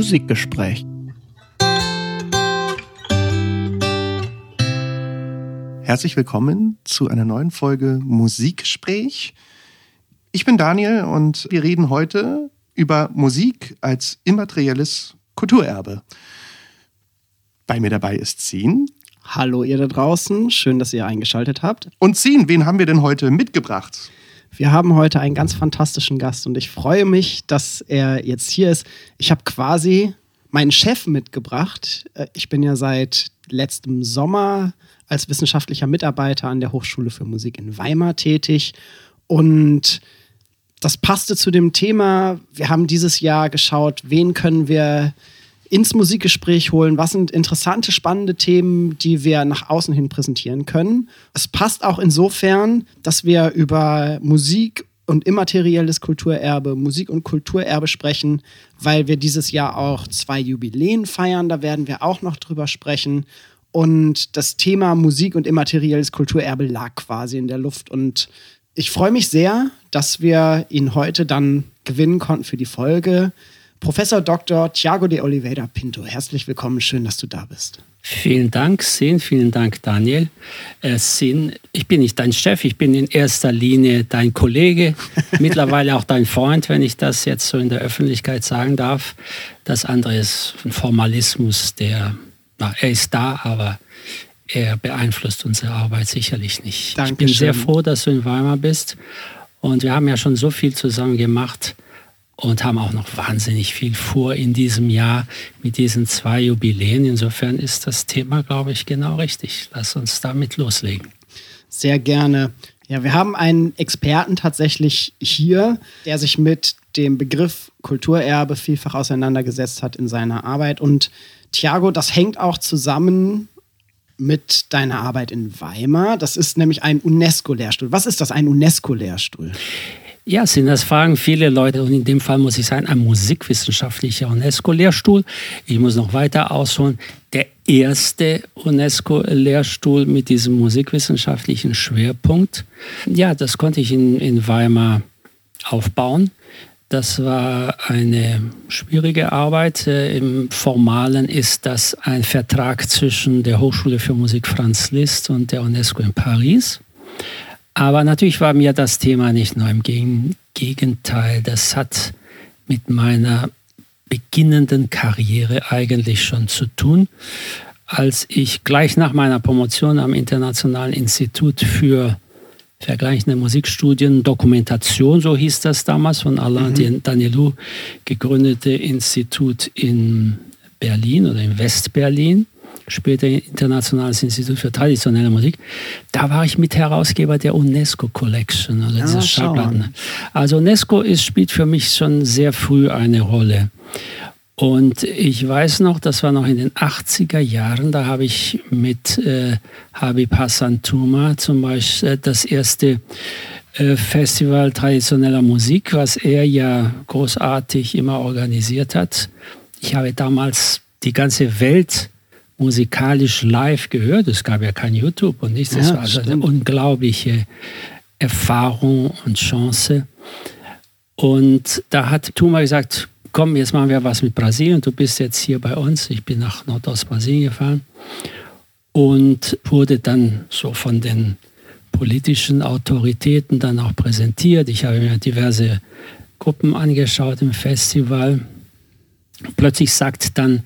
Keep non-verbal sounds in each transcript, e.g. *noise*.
Musikgespräch. Herzlich willkommen zu einer neuen Folge Musikgespräch. Ich bin Daniel und wir reden heute über Musik als immaterielles Kulturerbe. Bei mir dabei ist Zin. Hallo ihr da draußen, schön, dass ihr eingeschaltet habt. Und Zin, wen haben wir denn heute mitgebracht? Wir haben heute einen ganz fantastischen Gast und ich freue mich, dass er jetzt hier ist. Ich habe quasi meinen Chef mitgebracht. Äh, ich bin ja seit letztem Sommer als wissenschaftlicher Mitarbeiter an der Hochschule für Musik in Weimar tätig und das passte zu dem Thema. Wir haben dieses Jahr geschaut, wen können wir ins Musikgespräch holen? Was sind interessante, spannende Themen, die wir nach außen hin präsentieren können? Es passt auch insofern, dass wir über Musik und immaterielles Kulturerbe, Musik und Kulturerbe sprechen, weil wir dieses Jahr auch zwei Jubiläen feiern. Da werden wir auch noch drüber sprechen. Und das Thema Musik und immaterielles Kulturerbe lag quasi in der Luft. Und ich freue mich sehr, dass wir ihn heute dann gewinnen konnten für die Folge. Professor Dr. Thiago de Oliveira Pinto. Herzlich willkommen, schön, dass du da bist. Vielen Dank, Sin, vielen Dank, Daniel. Äh, Sin, ich bin nicht dein Chef, ich bin in erster Linie dein Kollege, *laughs* mittlerweile auch dein Freund, wenn ich das jetzt so in der Öffentlichkeit sagen darf. Das andere ist ein Formalismus, der, na, er ist da, aber er beeinflusst unsere Arbeit sicherlich nicht. Dankeschön. Ich bin sehr froh, dass du in Weimar bist. Und wir haben ja schon so viel zusammen gemacht und haben auch noch wahnsinnig viel vor in diesem Jahr mit diesen zwei Jubiläen. Insofern ist das Thema, glaube ich, genau richtig. Lass uns damit loslegen. Sehr gerne. Ja, wir haben einen Experten tatsächlich hier, der sich mit dem Begriff Kulturerbe vielfach auseinandergesetzt hat in seiner Arbeit. Und Thiago, das hängt auch zusammen mit deiner Arbeit in Weimar. Das ist nämlich ein UNESCO-Lehrstuhl. Was ist das, ein UNESCO-Lehrstuhl? Ja, sind das fragen viele Leute und in dem Fall muss ich sagen, ein musikwissenschaftlicher UNESCO-Lehrstuhl. Ich muss noch weiter ausholen. Der erste UNESCO-Lehrstuhl mit diesem musikwissenschaftlichen Schwerpunkt. Ja, das konnte ich in, in Weimar aufbauen. Das war eine schwierige Arbeit. Äh, Im Formalen ist das ein Vertrag zwischen der Hochschule für Musik Franz Liszt und der UNESCO in Paris. Aber natürlich war mir das Thema nicht nur im Gegenteil. Das hat mit meiner beginnenden Karriere eigentlich schon zu tun. Als ich gleich nach meiner Promotion am Internationalen Institut für vergleichende Musikstudien, Dokumentation, so hieß das damals, von Alain mhm. Danielou gegründete Institut in Berlin oder in Westberlin später Internationales Institut für traditionelle Musik. Da war ich Mitherausgeber der UNESCO Collection, also diese ah, Schallplatten. Also UNESCO ist, spielt für mich schon sehr früh eine Rolle. Und ich weiß noch, das war noch in den 80er Jahren, da habe ich mit äh, Habib Hassan Tuma zum Beispiel äh, das erste äh, Festival traditioneller Musik, was er ja großartig immer organisiert hat. Ich habe damals die ganze Welt musikalisch live gehört. Es gab ja kein YouTube und nichts. Das ja, war also eine unglaubliche Erfahrung und Chance. Und da hat Tuma gesagt, komm, jetzt machen wir was mit Brasilien. Du bist jetzt hier bei uns. Ich bin nach Nordost-Brasilien gefahren und wurde dann so von den politischen Autoritäten dann auch präsentiert. Ich habe mir diverse Gruppen angeschaut im Festival Plötzlich sagt dann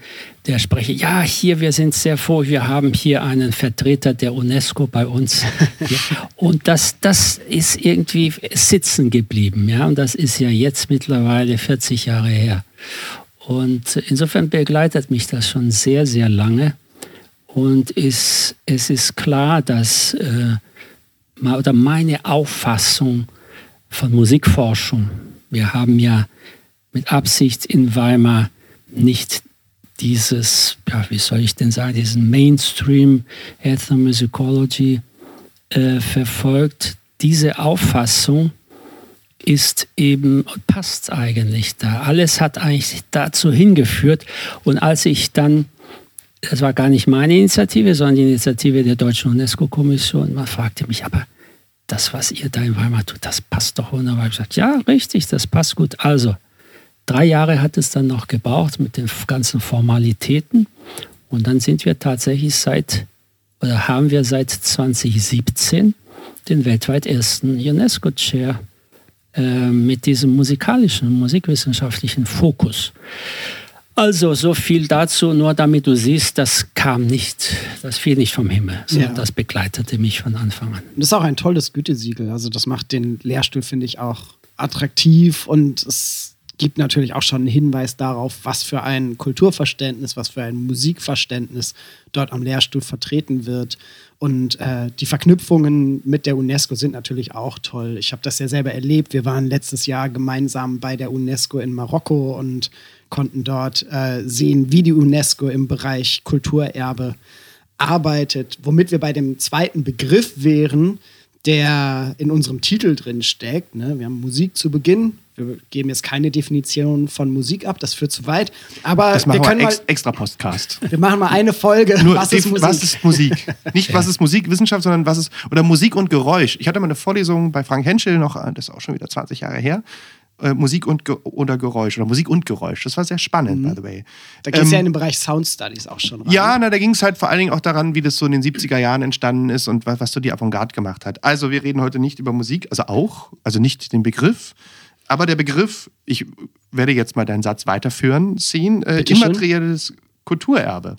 der Sprecher, ja, hier, wir sind sehr froh, wir haben hier einen Vertreter der UNESCO bei uns. *laughs* und das, das ist irgendwie sitzen geblieben, ja, und das ist ja jetzt mittlerweile 40 Jahre her. Und insofern begleitet mich das schon sehr, sehr lange. Und ist, es ist klar, dass äh, oder meine Auffassung von Musikforschung, wir haben ja mit Absicht in Weimar nicht dieses, ja, wie soll ich denn sagen, diesen Mainstream Ethnomusicology äh, verfolgt. Diese Auffassung ist eben, passt eigentlich da. Alles hat eigentlich dazu hingeführt. Und als ich dann, das war gar nicht meine Initiative, sondern die Initiative der Deutschen UNESCO-Kommission, man fragte mich, aber das, was ihr da in Weimar tut, das passt doch wunderbar. Ich habe gesagt, ja, richtig, das passt gut. Also, Drei Jahre hat es dann noch gebraucht mit den ganzen Formalitäten. Und dann sind wir tatsächlich seit, oder haben wir seit 2017 den weltweit ersten UNESCO-Chair äh, mit diesem musikalischen, musikwissenschaftlichen Fokus. Also so viel dazu, nur damit du siehst, das kam nicht, das fiel nicht vom Himmel, sondern ja. das begleitete mich von Anfang an. Das ist auch ein tolles Gütesiegel. Also das macht den Lehrstuhl, finde ich, auch attraktiv und es gibt natürlich auch schon einen Hinweis darauf, was für ein Kulturverständnis, was für ein Musikverständnis dort am Lehrstuhl vertreten wird. Und äh, die Verknüpfungen mit der UNESCO sind natürlich auch toll. Ich habe das ja selber erlebt. Wir waren letztes Jahr gemeinsam bei der UNESCO in Marokko und konnten dort äh, sehen, wie die UNESCO im Bereich Kulturerbe arbeitet, womit wir bei dem zweiten Begriff wären, der in unserem Titel drin steckt. Ne? Wir haben Musik zu Beginn. Wir geben jetzt keine Definition von Musik ab, das führt zu weit. Aber das wir können wir ex mal, extra Postcast. Wir machen mal eine Folge. Nur was ist Musik? Was ist Musik? Nicht was ist Musikwissenschaft, sondern was ist oder Musik und Geräusch. Ich hatte mal eine Vorlesung bei Frank Henschel noch, das ist auch schon wieder 20 Jahre her. Äh, Musik und Ge oder Geräusch oder Musik und Geräusch. Das war sehr spannend, mhm. by the way. Da geht es ähm, ja in den Bereich Sound Studies auch schon rein. Ja, na, da ging es halt vor allen Dingen auch daran, wie das so in den 70er Jahren entstanden ist und was, was so die Avantgarde gemacht hat. Also wir reden heute nicht über Musik, also auch, also nicht den Begriff, aber der Begriff, ich werde jetzt mal deinen Satz weiterführen, ziehen, äh, immaterielles Kulturerbe.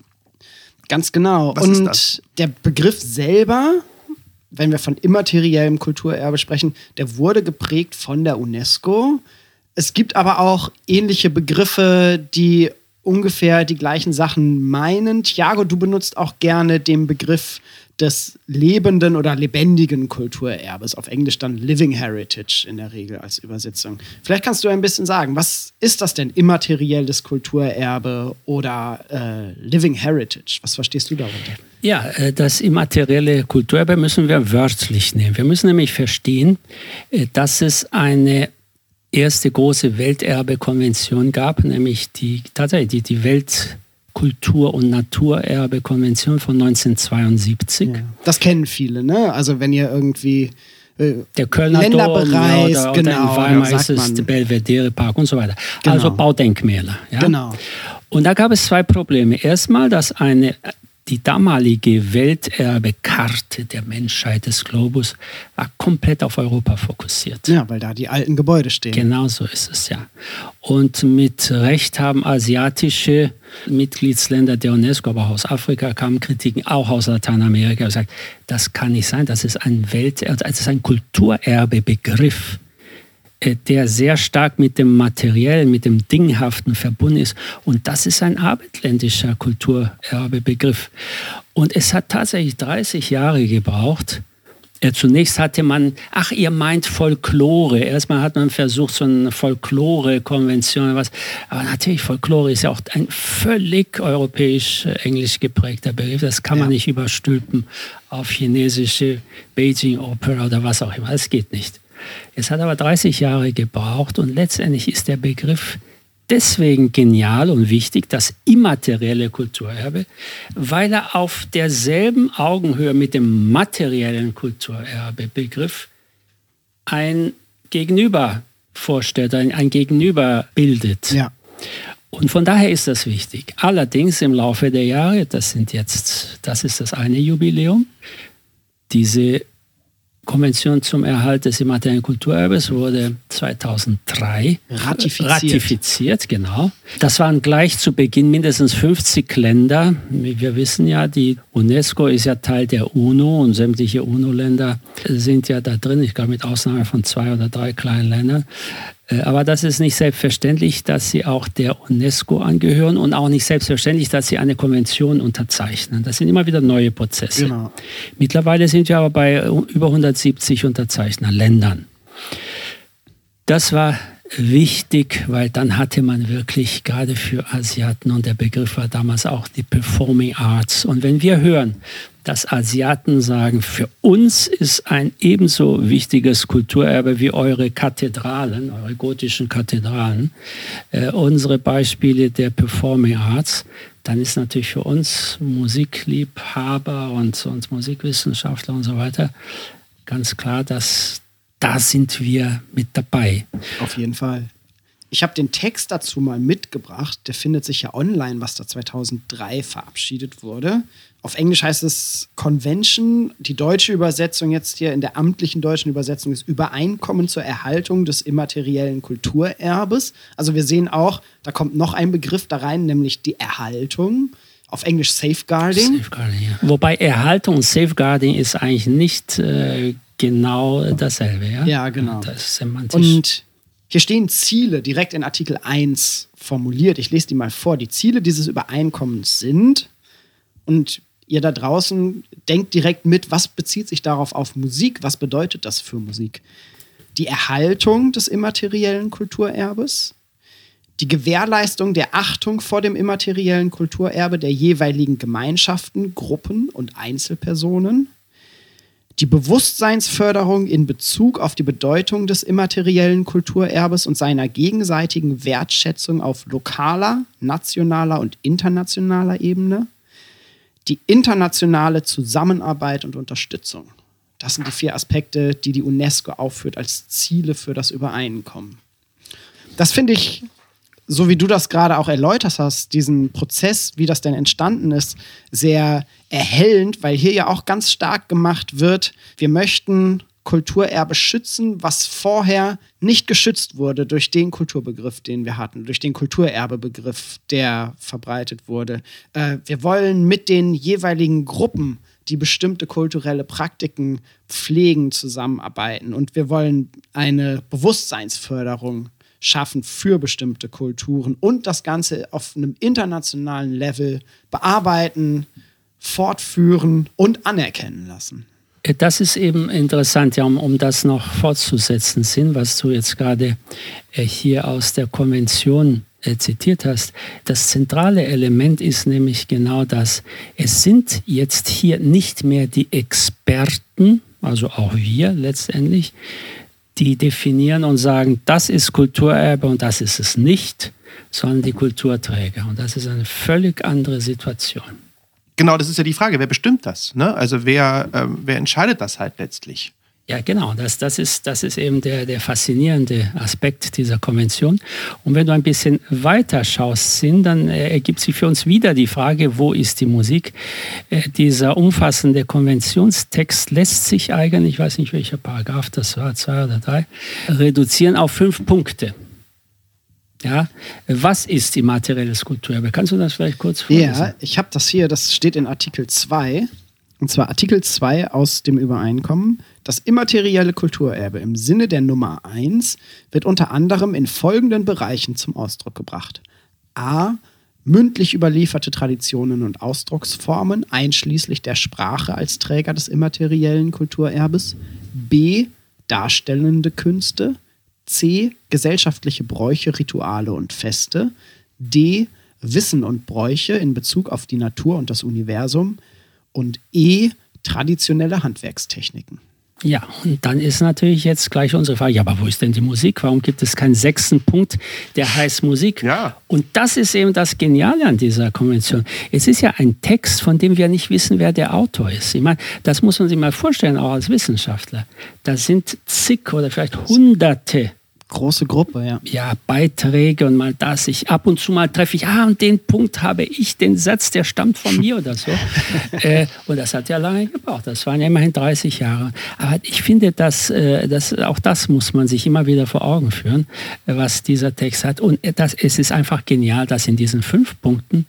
Ganz genau. Was und der Begriff selber wenn wir von immateriellem Kulturerbe sprechen, der wurde geprägt von der UNESCO. Es gibt aber auch ähnliche Begriffe, die ungefähr die gleichen Sachen meinen. Thiago, du benutzt auch gerne den Begriff des lebenden oder lebendigen Kulturerbes. Auf Englisch dann Living Heritage in der Regel als Übersetzung. Vielleicht kannst du ein bisschen sagen, was ist das denn immaterielles Kulturerbe oder äh, Living Heritage? Was verstehst du darunter? Ja, äh, das immaterielle Kulturerbe müssen wir wörtlich nehmen. Wir müssen nämlich verstehen, äh, dass es eine erste große Welterbekonvention gab, nämlich die tatsächlich die, die Welt Kultur- und Naturerbe-Konvention von 1972. Ja. Das kennen viele, ne? Also wenn ihr irgendwie äh, der Kölner Länder Dom bereist, oder, genau, oder in Weimar ist es der Belvedere Park und so weiter. Genau. Also Baudenkmäler. Ja? Genau. Und da gab es zwei Probleme. Erstmal, dass eine die damalige Welterbekarte der Menschheit des Globus war komplett auf Europa fokussiert. Ja, weil da die alten Gebäude stehen. Genau so ist es ja. Und mit Recht haben asiatische Mitgliedsländer der UNESCO, aber auch aus Afrika kamen Kritiken, auch aus Lateinamerika, gesagt, das kann nicht sein, das ist ein Welterbe, das ist ein Kulturerbebegriff der sehr stark mit dem Materiellen, mit dem Dinghaften verbunden ist. Und das ist ein abendländischer Kulturerbebegriff. Und es hat tatsächlich 30 Jahre gebraucht. Ja, zunächst hatte man, ach, ihr meint Folklore. Erstmal hat man versucht, so eine Folklore-Konvention, was. Aber natürlich, Folklore ist ja auch ein völlig europäisch-englisch geprägter Begriff. Das kann man ja. nicht überstülpen auf chinesische Beijing Opera oder was auch immer. Das geht nicht. Es hat aber 30 Jahre gebraucht und letztendlich ist der Begriff deswegen genial und wichtig, das immaterielle Kulturerbe, weil er auf derselben Augenhöhe mit dem materiellen Kulturerbebegriff ein Gegenüber vorstellt, ein, ein Gegenüber bildet. Ja. Und von daher ist das wichtig. Allerdings im Laufe der Jahre, das sind jetzt, das ist das eine Jubiläum, diese Konvention zum Erhalt des immateriellen Kulturerbes wurde 2003 ratifiziert. ratifiziert. genau. Das waren gleich zu Beginn mindestens 50 Länder. Wir wissen ja, die UNESCO ist ja Teil der UNO und sämtliche UNO-Länder sind ja da drin, ich glaube mit Ausnahme von zwei oder drei kleinen Ländern. Äh, aber das ist nicht selbstverständlich, dass sie auch der UNESCO angehören und auch nicht selbstverständlich, dass sie eine Konvention unterzeichnen. Das sind immer wieder neue Prozesse. Genau. Mittlerweile sind wir aber bei über 170 Unterzeichnerländern. Das war wichtig, weil dann hatte man wirklich gerade für Asiaten und der Begriff war damals auch die Performing Arts. Und wenn wir hören, dass Asiaten sagen, für uns ist ein ebenso wichtiges Kulturerbe wie eure Kathedralen, eure gotischen Kathedralen, äh, unsere Beispiele der Performing Arts, dann ist natürlich für uns Musikliebhaber und, und Musikwissenschaftler und so weiter ganz klar, dass da sind wir mit dabei. Auf jeden Fall. Ich habe den Text dazu mal mitgebracht. Der findet sich ja online, was da 2003 verabschiedet wurde. Auf Englisch heißt es Convention. Die deutsche Übersetzung jetzt hier in der amtlichen deutschen Übersetzung ist Übereinkommen zur Erhaltung des immateriellen Kulturerbes. Also wir sehen auch, da kommt noch ein Begriff da rein, nämlich die Erhaltung. Auf Englisch Safeguarding. Safeguarding ja. Wobei Erhaltung und Safeguarding ist eigentlich nicht äh, genau dasselbe. Ja, ja genau. Das ist semantisch. Und hier stehen Ziele direkt in Artikel 1 formuliert. Ich lese die mal vor. Die Ziele dieses Übereinkommens sind, und ihr da draußen denkt direkt mit, was bezieht sich darauf auf Musik? Was bedeutet das für Musik? Die Erhaltung des immateriellen Kulturerbes, die Gewährleistung der Achtung vor dem immateriellen Kulturerbe der jeweiligen Gemeinschaften, Gruppen und Einzelpersonen, die Bewusstseinsförderung in Bezug auf die Bedeutung des immateriellen Kulturerbes und seiner gegenseitigen Wertschätzung auf lokaler, nationaler und internationaler Ebene, die internationale Zusammenarbeit und Unterstützung. Das sind die vier Aspekte, die die UNESCO aufführt als Ziele für das Übereinkommen. Das finde ich so wie du das gerade auch erläutert hast, diesen Prozess, wie das denn entstanden ist, sehr erhellend, weil hier ja auch ganz stark gemacht wird, wir möchten Kulturerbe schützen, was vorher nicht geschützt wurde durch den Kulturbegriff, den wir hatten, durch den Kulturerbebegriff, der verbreitet wurde. Äh, wir wollen mit den jeweiligen Gruppen, die bestimmte kulturelle Praktiken pflegen, zusammenarbeiten und wir wollen eine Bewusstseinsförderung schaffen für bestimmte Kulturen und das Ganze auf einem internationalen Level bearbeiten, fortführen und anerkennen lassen. Äh, das ist eben interessant, ja, um, um das noch fortzusetzen, Sinn, was du jetzt gerade äh, hier aus der Konvention äh, zitiert hast. Das zentrale Element ist nämlich genau das. Es sind jetzt hier nicht mehr die Experten, also auch wir letztendlich, die definieren und sagen, das ist Kulturerbe und das ist es nicht, sondern die Kulturträger. Und das ist eine völlig andere Situation. Genau, das ist ja die Frage, wer bestimmt das? Ne? Also wer, äh, wer entscheidet das halt letztlich? Ja, genau. Das, das, ist, das ist eben der, der faszinierende Aspekt dieser Konvention. Und wenn du ein bisschen weiter schaust, Sinn, dann äh, ergibt sich für uns wieder die Frage, wo ist die Musik? Äh, dieser umfassende Konventionstext lässt sich eigentlich, ich weiß nicht welcher Paragraph das war, zwei oder drei, reduzieren auf fünf Punkte. Ja, was ist immaterielles Kulturerbe? Kannst du das vielleicht kurz vorlesen? Ja, ich habe das hier, das steht in Artikel 2. Und zwar Artikel 2 aus dem Übereinkommen. Das immaterielle Kulturerbe im Sinne der Nummer 1 wird unter anderem in folgenden Bereichen zum Ausdruck gebracht. A. Mündlich überlieferte Traditionen und Ausdrucksformen, einschließlich der Sprache als Träger des immateriellen Kulturerbes. B. Darstellende Künste. C. Gesellschaftliche Bräuche, Rituale und Feste. D. Wissen und Bräuche in Bezug auf die Natur und das Universum. Und E. Traditionelle Handwerkstechniken. Ja, und dann ist natürlich jetzt gleich unsere Frage, ja, aber wo ist denn die Musik? Warum gibt es keinen sechsten Punkt, der heißt Musik? Ja. Und das ist eben das Geniale an dieser Konvention. Es ist ja ein Text, von dem wir nicht wissen, wer der Autor ist. Ich meine, das muss man sich mal vorstellen, auch als Wissenschaftler. Da sind zig oder vielleicht hunderte große Gruppe, ja. Ja, Beiträge und mal das. Ich ab und zu mal treffe ich, ah, und den Punkt habe ich, den Satz, der stammt von mir oder so. *laughs* äh, und das hat ja lange gebraucht. Das waren ja immerhin 30 Jahre. Aber ich finde, dass, äh, dass auch das muss man sich immer wieder vor Augen führen, was dieser Text hat. Und das, es ist einfach genial, dass in diesen fünf Punkten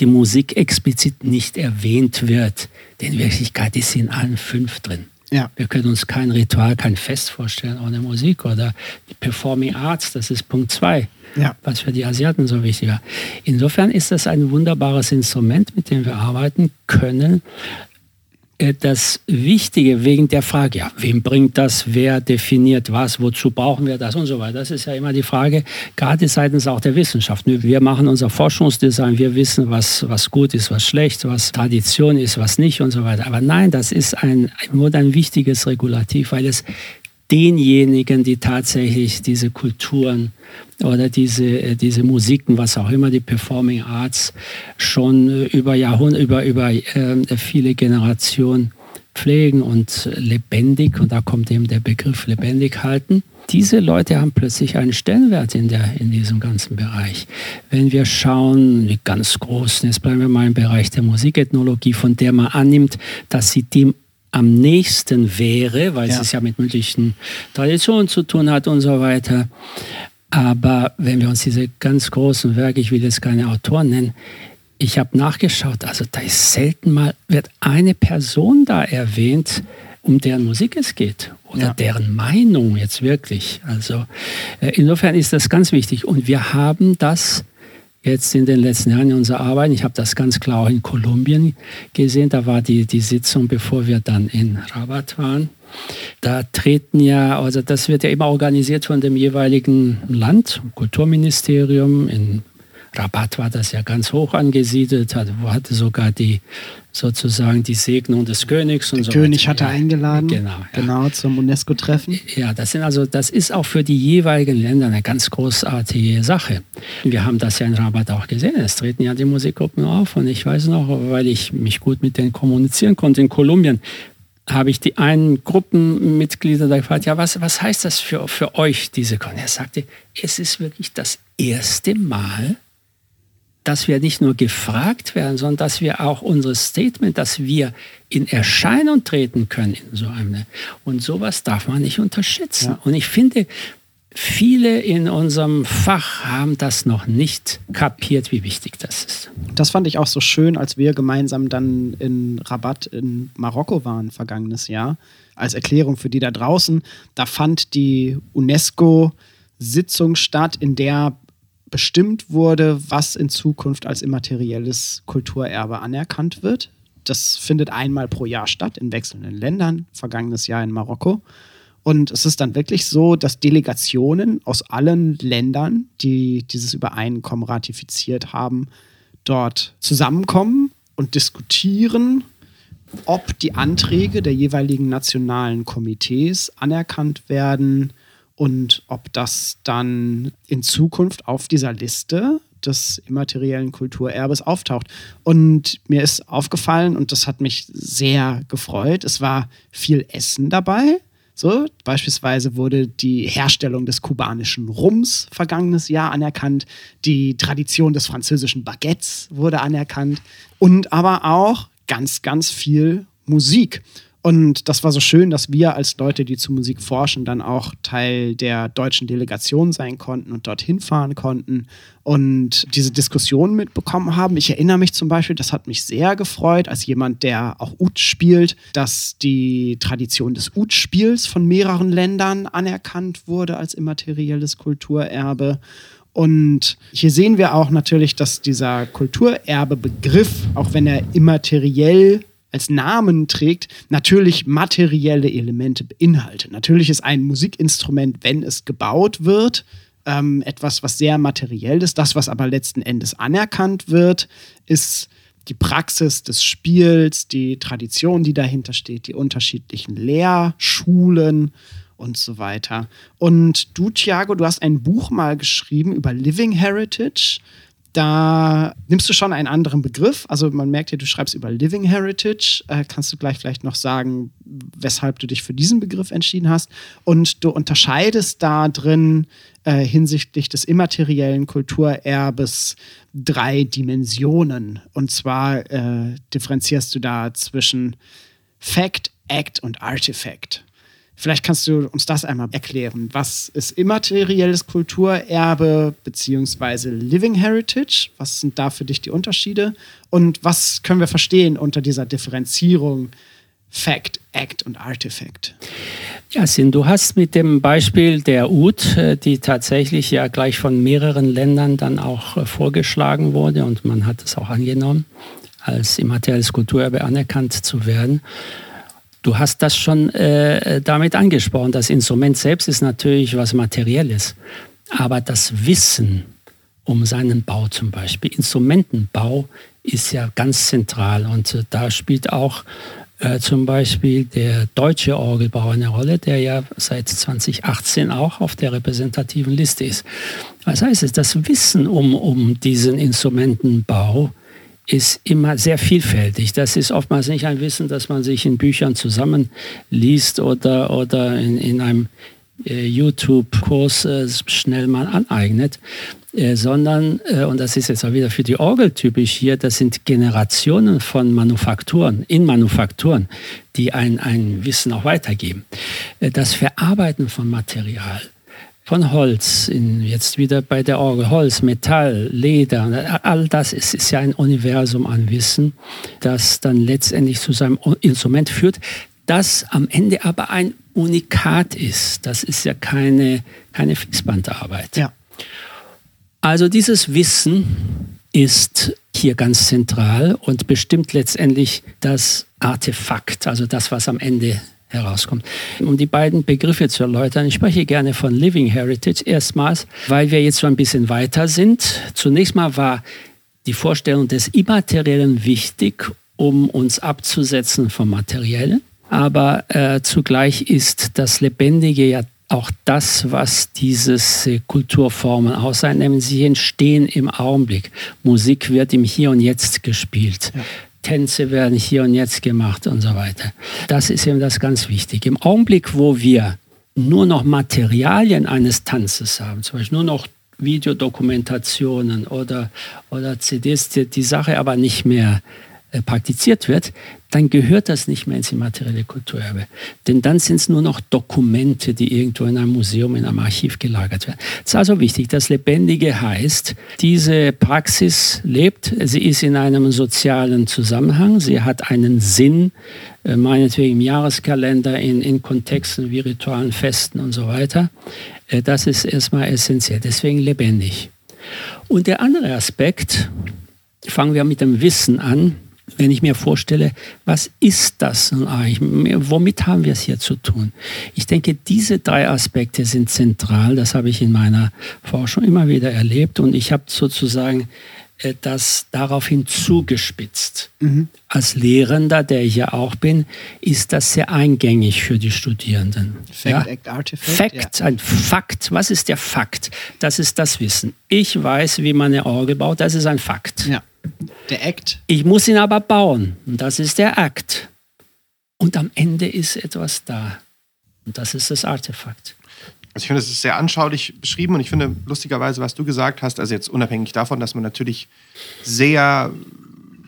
die Musik explizit nicht erwähnt wird. Denn in Wirklichkeit ist sie in allen fünf drin. Ja. Wir können uns kein Ritual, kein Fest vorstellen ohne Musik oder die Performing Arts, das ist Punkt zwei, ja. was für die Asiaten so wichtig war. Insofern ist das ein wunderbares Instrument, mit dem wir arbeiten können, das Wichtige wegen der Frage, ja, wem bringt das, wer definiert was, wozu brauchen wir das und so weiter. Das ist ja immer die Frage, gerade seitens auch der Wissenschaft. Wir machen unser Forschungsdesign, wir wissen, was, was gut ist, was schlecht, was Tradition ist, was nicht und so weiter. Aber nein, das ist ein, nur ein wichtiges Regulativ, weil es denjenigen, die tatsächlich diese Kulturen oder diese, äh, diese Musiken, was auch immer, die Performing Arts schon äh, über Jahrhunderte, über, über äh, viele Generationen pflegen und lebendig, und da kommt eben der Begriff lebendig halten. diese Leute haben plötzlich einen Stellenwert in, der, in diesem ganzen Bereich. Wenn wir schauen, die ganz großen, jetzt bleiben wir mal im Bereich der Musikethnologie, von der man annimmt, dass sie dem am nächsten wäre, weil ja. es ja mit mündlichen Traditionen zu tun hat und so weiter. Aber wenn wir uns diese ganz großen Werke, ich will jetzt keine Autoren nennen, ich habe nachgeschaut, also da ist selten mal, wird eine Person da erwähnt, um deren Musik es geht oder ja. deren Meinung jetzt wirklich. Also äh, insofern ist das ganz wichtig. Und wir haben das jetzt in den letzten Jahren in unserer Arbeit, ich habe das ganz klar auch in Kolumbien gesehen, da war die, die Sitzung, bevor wir dann in Rabat waren. Da treten ja, also das wird ja immer organisiert von dem jeweiligen Land, Kulturministerium. In Rabat war das ja ganz hoch angesiedelt, hatte, hatte sogar die sozusagen die Segnung des Königs und Der so König hatte ja, eingeladen, genau, ja. genau zum UNESCO-Treffen. Ja, das sind also, das ist auch für die jeweiligen Länder eine ganz großartige Sache. Wir haben das ja in Rabat auch gesehen. Es treten ja die Musikgruppen auf und ich weiß noch, weil ich mich gut mit denen kommunizieren konnte in Kolumbien, habe ich die einen Gruppenmitglieder da gefragt, ja, was, was heißt das für, für euch, diese Kon? Er sagte, es ist wirklich das erste Mal, dass wir nicht nur gefragt werden, sondern dass wir auch unser Statement, dass wir in Erscheinung treten können in so einem. Und sowas darf man nicht unterschätzen. Ja. Und ich finde, viele in unserem Fach haben das noch nicht kapiert, wie wichtig das ist. Das fand ich auch so schön, als wir gemeinsam dann in Rabat in Marokko waren vergangenes Jahr. Als Erklärung für die da draußen, da fand die UNESCO Sitzung statt, in der bestimmt wurde, was in Zukunft als immaterielles Kulturerbe anerkannt wird. Das findet einmal pro Jahr statt in wechselnden Ländern, vergangenes Jahr in Marokko. Und es ist dann wirklich so, dass Delegationen aus allen Ländern, die dieses Übereinkommen ratifiziert haben, dort zusammenkommen und diskutieren, ob die Anträge der jeweiligen nationalen Komitees anerkannt werden, und ob das dann in Zukunft auf dieser Liste des immateriellen Kulturerbes auftaucht. Und mir ist aufgefallen, und das hat mich sehr gefreut, es war viel Essen dabei. So, beispielsweise wurde die Herstellung des kubanischen Rums vergangenes Jahr anerkannt, die Tradition des französischen Baguettes wurde anerkannt und aber auch ganz, ganz viel Musik. Und das war so schön, dass wir als Leute, die zu Musik forschen, dann auch Teil der deutschen Delegation sein konnten und dorthin fahren konnten und diese Diskussion mitbekommen haben. Ich erinnere mich zum Beispiel, das hat mich sehr gefreut, als jemand, der auch Ut spielt, dass die Tradition des Ut-Spiels von mehreren Ländern anerkannt wurde als immaterielles Kulturerbe. Und hier sehen wir auch natürlich, dass dieser Kulturerbebegriff, auch wenn er immateriell als Namen trägt, natürlich materielle Elemente beinhaltet. Natürlich ist ein Musikinstrument, wenn es gebaut wird, ähm, etwas, was sehr materiell ist. Das, was aber letzten Endes anerkannt wird, ist die Praxis des Spiels, die Tradition, die dahinter steht, die unterschiedlichen Lehrschulen und so weiter. Und du, Thiago, du hast ein Buch mal geschrieben über Living Heritage da nimmst du schon einen anderen Begriff. Also man merkt ja, du schreibst über Living Heritage. Äh, kannst du gleich vielleicht noch sagen, weshalb du dich für diesen Begriff entschieden hast? Und du unterscheidest da drin äh, hinsichtlich des immateriellen Kulturerbes drei Dimensionen. Und zwar äh, differenzierst du da zwischen Fact, Act und Artifact. Vielleicht kannst du uns das einmal erklären. Was ist immaterielles Kulturerbe bzw. Living Heritage? Was sind da für dich die Unterschiede? Und was können wir verstehen unter dieser Differenzierung Fact, Act und Artifact? Ja, Sin, du hast mit dem Beispiel der UT, äh, die tatsächlich ja gleich von mehreren Ländern dann auch äh, vorgeschlagen wurde und man hat es auch angenommen, als immaterielles Kulturerbe anerkannt zu werden Du hast das schon äh, damit angesprochen. Das Instrument selbst ist natürlich was Materielles. Aber das Wissen um seinen Bau zum Beispiel, Instrumentenbau ist ja ganz zentral. Und äh, da spielt auch äh, zum Beispiel der deutsche Orgelbau eine Rolle, der ja seit 2018 auch auf der repräsentativen Liste ist. Was heißt es? Das Wissen um, um diesen Instrumentenbau ist immer sehr vielfältig. Das ist oftmals nicht ein Wissen, das man sich in Büchern zusammenliest oder, oder in, in einem äh, YouTube-Kurs äh, schnell mal aneignet, äh, sondern, äh, und das ist jetzt auch wieder für die Orgel typisch hier, das sind Generationen von Manufakturen, in Manufakturen, die ein, ein Wissen auch weitergeben. Äh, das Verarbeiten von Material, von Holz, in, jetzt wieder bei der Orgel, Holz, Metall, Leder, all das ist, ist ja ein Universum an Wissen, das dann letztendlich zu seinem Instrument führt, das am Ende aber ein Unikat ist. Das ist ja keine, keine Fließbandarbeit. Ja. Also dieses Wissen ist hier ganz zentral und bestimmt letztendlich das Artefakt, also das, was am Ende herauskommt. Um die beiden Begriffe zu erläutern, ich spreche gerne von Living Heritage erstmals, weil wir jetzt so ein bisschen weiter sind. Zunächst mal war die Vorstellung des Immateriellen wichtig, um uns abzusetzen vom Materiellen. Aber äh, zugleich ist das Lebendige ja auch das, was dieses äh, Kulturformen auszeichnen. Sie entstehen im Augenblick. Musik wird im Hier und Jetzt gespielt. Ja. Tänze werden hier und jetzt gemacht und so weiter. Das ist eben das ganz Wichtige. Im Augenblick, wo wir nur noch Materialien eines Tanzes haben, zum Beispiel nur noch Videodokumentationen oder, oder CDs, die, die Sache aber nicht mehr praktiziert wird, dann gehört das nicht mehr ins immaterielle Kulturerbe. Denn dann sind es nur noch Dokumente, die irgendwo in einem Museum, in einem Archiv gelagert werden. Es ist also wichtig, das Lebendige heißt, diese Praxis lebt, sie ist in einem sozialen Zusammenhang, sie hat einen Sinn, äh, meinetwegen im Jahreskalender, in, in Kontexten wie ritualen Festen und so weiter. Äh, das ist erstmal essentiell, deswegen lebendig. Und der andere Aspekt, fangen wir mit dem Wissen an, wenn ich mir vorstelle, was ist das nun eigentlich? Womit haben wir es hier zu tun? Ich denke, diese drei Aspekte sind zentral. Das habe ich in meiner Forschung immer wieder erlebt und ich habe sozusagen das daraufhin zugespitzt. Mhm. Als Lehrender, der ich ja auch bin, ist das sehr eingängig für die Studierenden. Fact, ja? Act, Artifact. Fact, ja. ein Fakt. Was ist der Fakt? Das ist das Wissen. Ich weiß, wie man eine Orgel baut. Das ist ein Fakt. Ja. Der Act. Ich muss ihn aber bauen. Und das ist der Akt. Und am Ende ist etwas da. Und das ist das Artefakt. Also ich finde, es ist sehr anschaulich beschrieben und ich finde lustigerweise, was du gesagt hast, also jetzt unabhängig davon, dass man natürlich sehr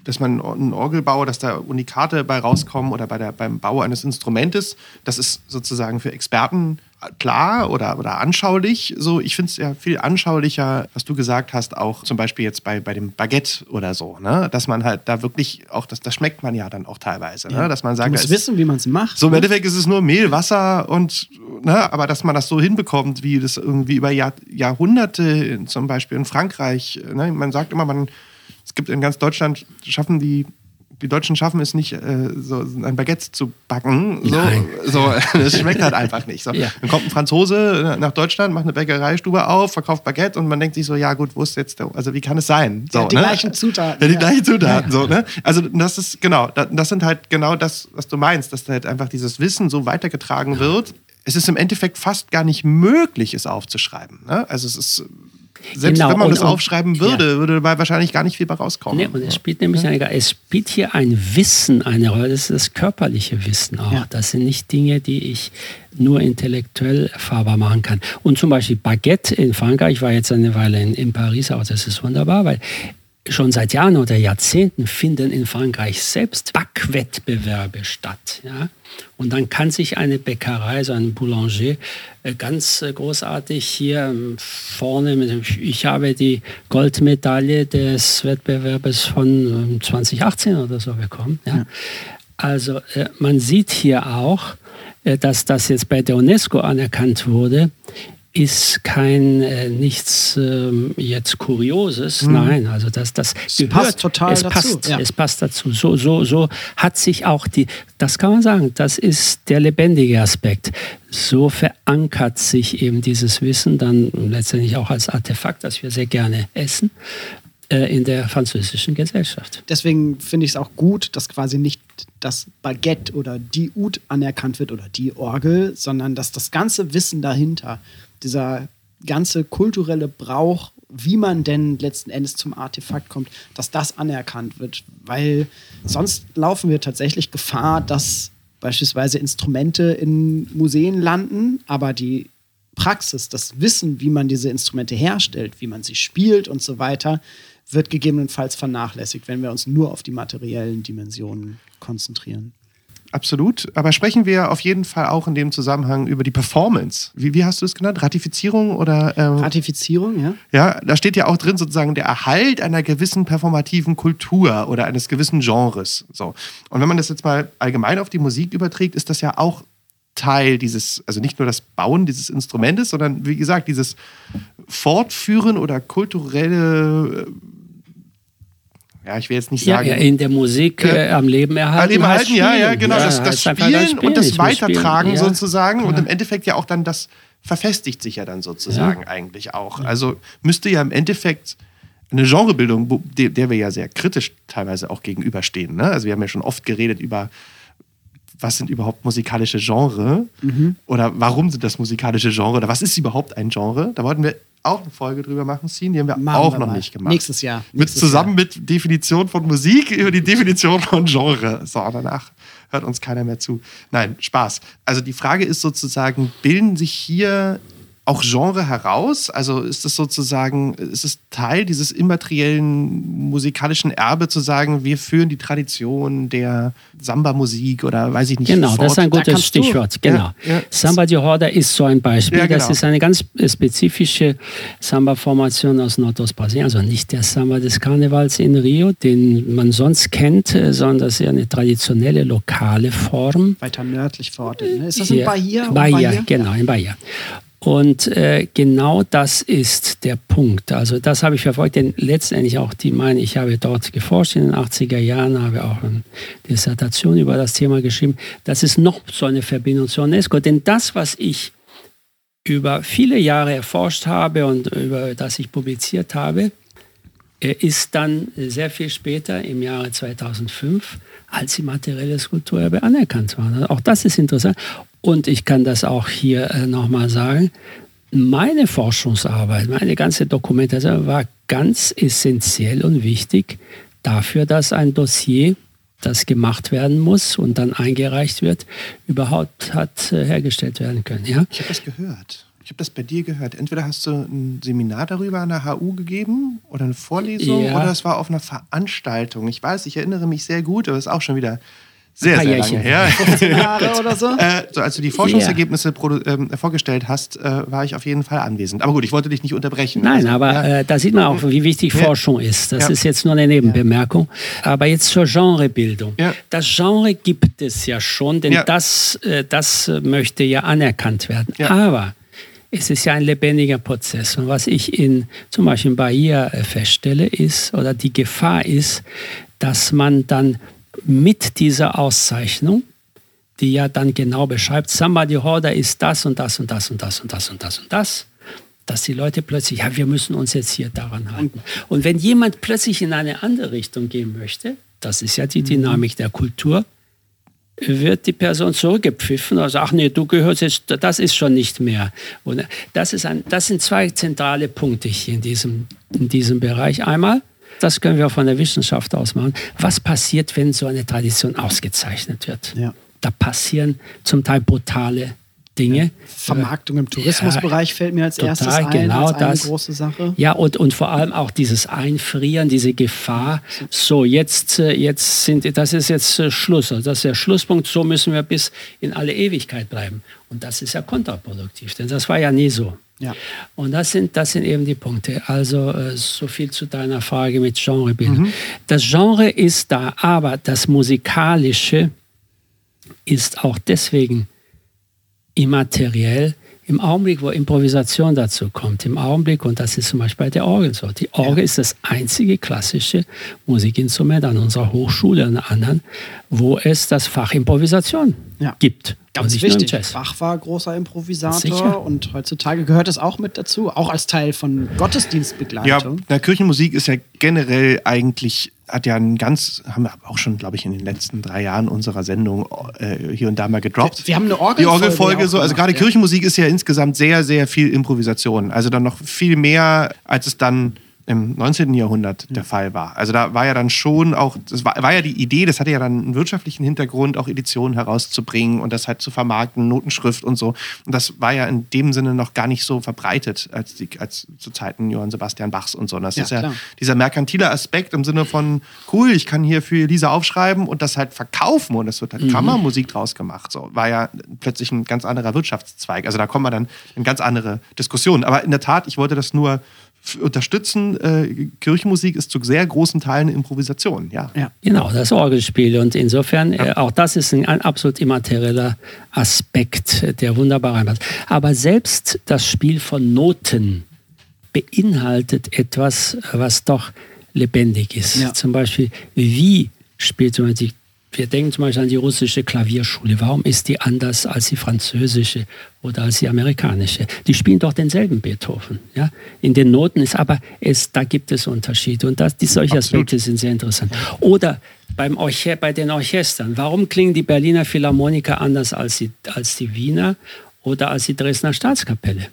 dass man einen Orgelbau, dass da Unikate bei rauskommen oder bei der, beim Bau eines Instrumentes. Das ist sozusagen für Experten klar oder, oder anschaulich. So, ich finde es ja viel anschaulicher, was du gesagt hast, auch zum Beispiel jetzt bei, bei dem Baguette oder so, ne? Dass man halt da wirklich auch, das, das schmeckt man ja dann auch teilweise, ne? Dass man sagt, du musst wissen, wie man es macht. So im ne? Endeffekt ist es nur Mehl, Wasser und ne, aber dass man das so hinbekommt, wie das irgendwie über Jahr, Jahrhunderte, zum Beispiel in Frankreich, ne? man sagt immer, man es gibt in ganz Deutschland, schaffen die, die Deutschen schaffen es nicht, äh, so ein Baguette zu backen. So, so, *laughs* das schmeckt halt einfach nicht. So. Ja. Dann kommt ein Franzose nach Deutschland, macht eine Bäckereistube auf, verkauft Baguette und man denkt sich so, ja gut, wo ist jetzt der, also wie kann es sein? So, ja, die ne? gleichen Zutaten. Ja, die gleichen Zutaten. So, ne? Also das ist, genau, das sind halt genau das, was du meinst, dass halt einfach dieses Wissen so weitergetragen wird. Es ist im Endeffekt fast gar nicht möglich, es aufzuschreiben. Ne? Also es ist selbst genau. wenn man und, das aufschreiben würde, ja. würde dabei wahrscheinlich gar nicht viel bei rauskommen. Nee, und es spielt nämlich eine, es spielt hier ein Wissen eine Rolle, das ist das körperliche Wissen auch. Ja. Das sind nicht Dinge, die ich nur intellektuell erfahrbar machen kann. Und zum Beispiel Baguette in Frankreich, ich war jetzt eine Weile in, in Paris, aber das ist wunderbar, weil schon seit Jahren oder Jahrzehnten finden in Frankreich selbst Backwettbewerbe statt. Ja? Und dann kann sich eine Bäckerei, so ein Boulanger, äh, ganz äh, großartig hier ähm, vorne, ich habe die Goldmedaille des Wettbewerbes von 2018 ähm, oder so bekommen. Ja? Also äh, man sieht hier auch, dass das jetzt bei der UNESCO anerkannt wurde, ist kein äh, nichts ähm, jetzt Kurioses. Mhm. Nein, also das, das es gehört, passt total es dazu. Passt, ja. Es passt dazu. So, so, so hat sich auch die, das kann man sagen, das ist der lebendige Aspekt. So verankert sich eben dieses Wissen dann letztendlich auch als Artefakt, das wir sehr gerne essen äh, in der französischen Gesellschaft. Deswegen finde ich es auch gut, dass quasi nicht das Baguette oder die Oud anerkannt wird oder die Orgel, sondern dass das ganze Wissen dahinter dieser ganze kulturelle Brauch, wie man denn letzten Endes zum Artefakt kommt, dass das anerkannt wird. Weil sonst laufen wir tatsächlich Gefahr, dass beispielsweise Instrumente in Museen landen, aber die Praxis, das Wissen, wie man diese Instrumente herstellt, wie man sie spielt und so weiter, wird gegebenenfalls vernachlässigt, wenn wir uns nur auf die materiellen Dimensionen konzentrieren. Absolut. Aber sprechen wir auf jeden Fall auch in dem Zusammenhang über die Performance. Wie, wie hast du es genannt? Ratifizierung oder? Ähm, Ratifizierung, ja. Ja, da steht ja auch drin sozusagen der Erhalt einer gewissen performativen Kultur oder eines gewissen Genres. So. Und wenn man das jetzt mal allgemein auf die Musik überträgt, ist das ja auch Teil dieses, also nicht nur das Bauen dieses Instrumentes, sondern wie gesagt, dieses Fortführen oder kulturelle ja, ich will jetzt nicht sagen. Ja, in der Musik äh, am Leben erhalten. Am Leben erhalten, ja, ja, genau. Ja, das, das Spielen, Spielen, und das Weitertragen ja. sozusagen und im Endeffekt ja auch dann das verfestigt sich ja dann sozusagen eigentlich auch. Also müsste ja im Endeffekt eine Genrebildung, der wir ja sehr kritisch teilweise auch gegenüberstehen. Ne? Also wir haben ja schon oft geredet über was sind überhaupt musikalische Genre mhm. oder warum sind das musikalische Genre oder was ist überhaupt ein Genre? Da wollten wir auch eine Folge drüber machen, Scene, die haben wir machen auch wir noch mal. nicht gemacht. Nächstes Jahr. Nächstes mit, zusammen Jahr. mit Definition von Musik über die Definition von Genre. So, danach hört uns keiner mehr zu. Nein, Spaß. Also die Frage ist sozusagen, bilden sich hier auch Genre heraus? Also ist es sozusagen, ist es Teil dieses immateriellen musikalischen Erbe zu sagen, wir führen die Tradition der Samba-Musik oder weiß ich nicht. Genau, fort. das ist ein gutes da Stichwort. Du. Genau. Ja, ja. Samba de Roda ist so ein Beispiel. Ja, genau. Das ist eine ganz spezifische Samba-Formation aus Nordostbrasilien. Also nicht der Samba des Karnevals in Rio, den man sonst kennt, äh, sondern das ist eine traditionelle lokale Form. Weiter nördlich verortet. Ne? Ist das in Bahia? Bahia, Bahia? genau, in Bahia. Und äh, genau das ist der Punkt. Also das habe ich verfolgt, denn letztendlich auch die meine, ich habe dort geforscht in den 80er Jahren, habe auch eine Dissertation über das Thema geschrieben. Das ist noch so eine Verbindung zur UNESCO. Denn das, was ich über viele Jahre erforscht habe und über das ich publiziert habe, äh, ist dann sehr viel später im Jahre 2005 als immaterielles Kulturerbe anerkannt worden. Also auch das ist interessant. Und ich kann das auch hier äh, nochmal sagen, meine Forschungsarbeit, meine ganze Dokumentation war ganz essentiell und wichtig dafür, dass ein Dossier, das gemacht werden muss und dann eingereicht wird, überhaupt hat äh, hergestellt werden können. Ja? Ich habe das gehört. Ich habe das bei dir gehört. Entweder hast du ein Seminar darüber an der HU gegeben oder eine Vorlesung ja. oder es war auf einer Veranstaltung. Ich weiß, ich erinnere mich sehr gut, aber es ist auch schon wieder sehr, sehr lange her. 15 Jahre *laughs* oder so? äh, so. Als du die Forschungsergebnisse yeah. äh, vorgestellt hast, äh, war ich auf jeden Fall anwesend. Aber gut, ich wollte dich nicht unterbrechen. Nein, also, aber ja. Äh, da sieht man auch, wie wichtig ja. Forschung ist. Das ja. ist jetzt nur eine Nebenbemerkung. Aber jetzt zur Genrebildung. Das Genre gibt es ja schon, denn das, äh, das möchte ja anerkannt werden. Aber es ist ja ein lebendiger Prozess. Und was ich in zum Beispiel in Bahia äh, feststelle, ist, oder die Gefahr ist, dass man dann mit dieser Auszeichnung, die ja dann genau beschreibt, Somebody Horder ist das und das und das und das und das und das und das, dass die Leute plötzlich, ja, wir müssen uns jetzt hier daran halten. Und wenn jemand plötzlich in eine andere Richtung gehen möchte, das ist ja die mhm. Dynamik der Kultur, wird die Person zurückgepfiffen sagt, ach nee, du gehörst jetzt, das ist schon nicht mehr. Und das, ist ein, das sind zwei zentrale Punkte hier in diesem, in diesem Bereich. Einmal, das können wir auch von der Wissenschaft aus machen. Was passiert, wenn so eine Tradition ausgezeichnet wird? Ja. Da passieren zum Teil brutale Dinge. Ja, Vermarktung im Tourismusbereich ja, fällt mir als total, erstes ein, genau als eine das. große Sache. Ja, und, und vor allem auch dieses Einfrieren, diese Gefahr. So, jetzt, äh, jetzt sind, das ist jetzt äh, Schluss. Also das ist der Schlusspunkt. So müssen wir bis in alle Ewigkeit bleiben. Und das ist ja kontraproduktiv, denn das war ja nie so. Ja. Und das sind, das sind eben die Punkte. Also äh, so viel zu deiner Frage mit Genrebildung. Mhm. Das Genre ist da, aber das Musikalische ist auch deswegen immateriell, im Augenblick, wo Improvisation dazu kommt, im Augenblick, und das ist zum Beispiel bei der Orgel so, die Orgel ja. ist das einzige klassische Musikinstrument an unserer Hochschule und anderen, wo es das Fach Improvisation ja. gibt. Ganz wichtig. Bach war großer Improvisator Sicher. und heutzutage gehört es auch mit dazu, auch als Teil von Gottesdienstbegleitung. Ja, der Kirchenmusik ist ja generell eigentlich hat ja ein ganz, haben wir auch schon, glaube ich, in den letzten drei Jahren unserer Sendung äh, hier und da mal gedroppt. Wir haben eine Orgelfolge. Die Orgelfolge so, also gerade ja. Kirchenmusik ist ja insgesamt sehr, sehr viel Improvisation. Also dann noch viel mehr, als es dann im 19. Jahrhundert der Fall war. Also da war ja dann schon auch, das war, war ja die Idee, das hatte ja dann einen wirtschaftlichen Hintergrund, auch Editionen herauszubringen und das halt zu vermarkten, Notenschrift und so. Und das war ja in dem Sinne noch gar nicht so verbreitet als, die, als zu Zeiten Johann Sebastian Bachs und so. Und das Ja, ist ja klar. dieser merkantile Aspekt im Sinne von, cool, ich kann hier für Lisa aufschreiben und das halt verkaufen und es wird halt Kammermusik draus gemacht. So war ja plötzlich ein ganz anderer Wirtschaftszweig. Also da kommen wir dann in ganz andere Diskussionen. Aber in der Tat, ich wollte das nur unterstützen. Äh, Kirchenmusik ist zu sehr großen Teilen Improvisation. Ja. Ja. Genau, das Orgelspiel. Und insofern, äh, auch das ist ein, ein absolut immaterieller Aspekt, äh, der wunderbar reinpasst. Aber selbst das Spiel von Noten beinhaltet etwas, was doch lebendig ist. Ja. Zum Beispiel, wie spielt zum Beispiel, wir denken zum Beispiel an die russische Klavierschule. Warum ist die anders als die französische oder als die amerikanische? Die spielen doch denselben Beethoven. Ja? In den Noten ist aber, es, da gibt es Unterschiede. Und das, die, solche Absolut. Aspekte sind sehr interessant. Oder beim Orche bei den Orchestern. Warum klingen die Berliner Philharmoniker anders als die, als die Wiener oder als die Dresdner Staatskapelle?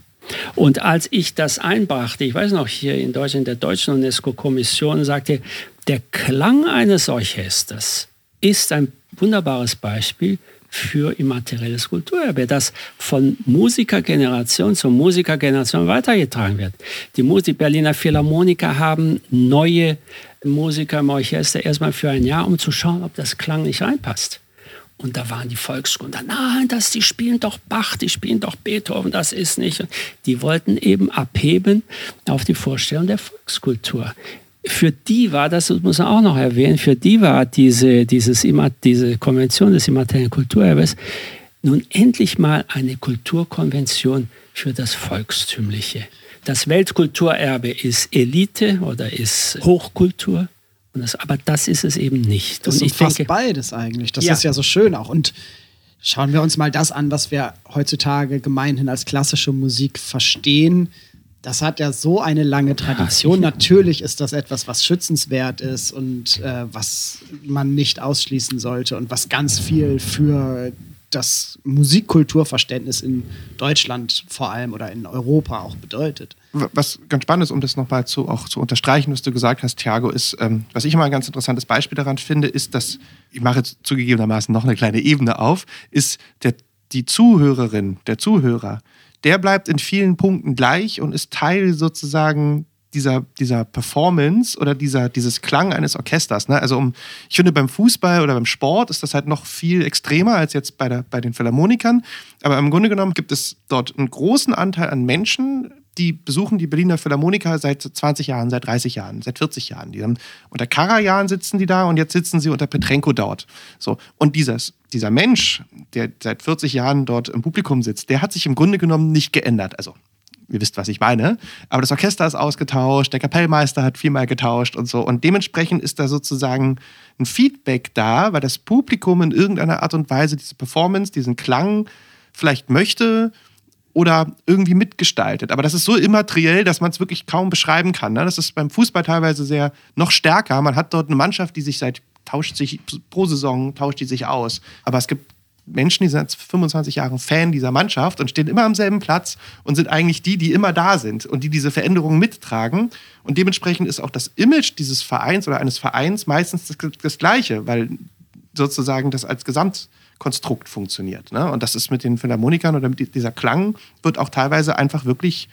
Und als ich das einbrachte, ich weiß noch, hier in Deutschland, der deutschen UNESCO-Kommission sagte, der Klang eines Orchesters ist ein wunderbares Beispiel für immaterielles Kulturerbe, das von Musikergeneration zu Musikergeneration weitergetragen wird. Die, Mus- die Berliner Philharmoniker haben neue Musiker im Orchester erstmal für ein Jahr, um zu schauen, ob das Klang nicht reinpasst. Und da waren die Volksschulen, da, nein, das, die spielen doch Bach, die spielen doch Beethoven, das ist nicht. Die wollten eben abheben auf die Vorstellung der Volkskultur. Für die war das, muss man auch noch erwähnen, für die war diese, dieses, diese Konvention des immateriellen Kulturerbes nun endlich mal eine Kulturkonvention für das Volkstümliche. Das Weltkulturerbe ist Elite oder ist Hochkultur. Und das, aber das ist es eben nicht. Das und ich denke, beides eigentlich. Das Ja. ist ja so schön auch. Und schauen wir uns mal das an, was wir heutzutage gemeinhin als klassische Musik verstehen. Das hat ja so eine lange Tradition. *laughs* Natürlich ist das etwas, was schützenswert ist und äh, was man nicht ausschließen sollte und was ganz viel für das Musikkulturverständnis in Deutschland vor allem oder in Europa auch bedeutet. Was ganz spannend ist, um das nochmal zu, auch zu unterstreichen, was du gesagt hast, Thiago, ist, ähm, was ich immer ein ganz interessantes Beispiel daran finde, ist, dass, ich mache jetzt zugegebenermaßen noch eine kleine Ebene auf, ist der, die Zuhörerin, der Zuhörer, der bleibt in vielen Punkten gleich und ist Teil sozusagen dieser, dieser Performance oder dieser, dieses Klang eines Orchesters. Ne? Also um, ich finde, beim Fußball oder beim Sport ist das halt noch viel extremer als jetzt bei, der, bei den Philharmonikern. Aber im Grunde genommen gibt es dort einen großen Anteil an Menschen, die besuchen die Berliner Philharmoniker seit 20 Jahren, seit 30 Jahren, seit 40 Jahren. Die haben, unter Karajan sitzen die da und jetzt sitzen sie unter Petrenko dort. So. Und dieses, dieser Mensch, der seit 40 Jahren dort im Publikum sitzt, der hat sich im Grunde genommen nicht geändert. Also ihr wisst, was ich meine. Aber das Orchester ist ausgetauscht, der Kapellmeister hat viermal getauscht und so. Und dementsprechend ist da sozusagen ein Feedback da, weil das Publikum in irgendeiner Art und Weise diese Performance, diesen Klang vielleicht möchte oder irgendwie mitgestaltet. Aber das ist so immateriell, dass man es wirklich kaum beschreiben kann. Ne? Das ist beim Fußball teilweise sehr noch stärker. Man hat dort eine Mannschaft, die sich seit tauscht sich pro Saison tauscht die sich aus. Aber es gibt Menschen, die sind seit 25 Jahren Fan dieser Mannschaft und stehen immer am selben Platz und sind eigentlich die, die immer da sind und die diese Veränderungen mittragen. Und dementsprechend ist auch das Image dieses Vereins oder eines Vereins meistens das, das gleiche, weil sozusagen das als Gesamtkonstrukt funktioniert. Ne? Und das ist mit den Philharmonikern oder mit dieser Klang wird auch teilweise einfach wirklich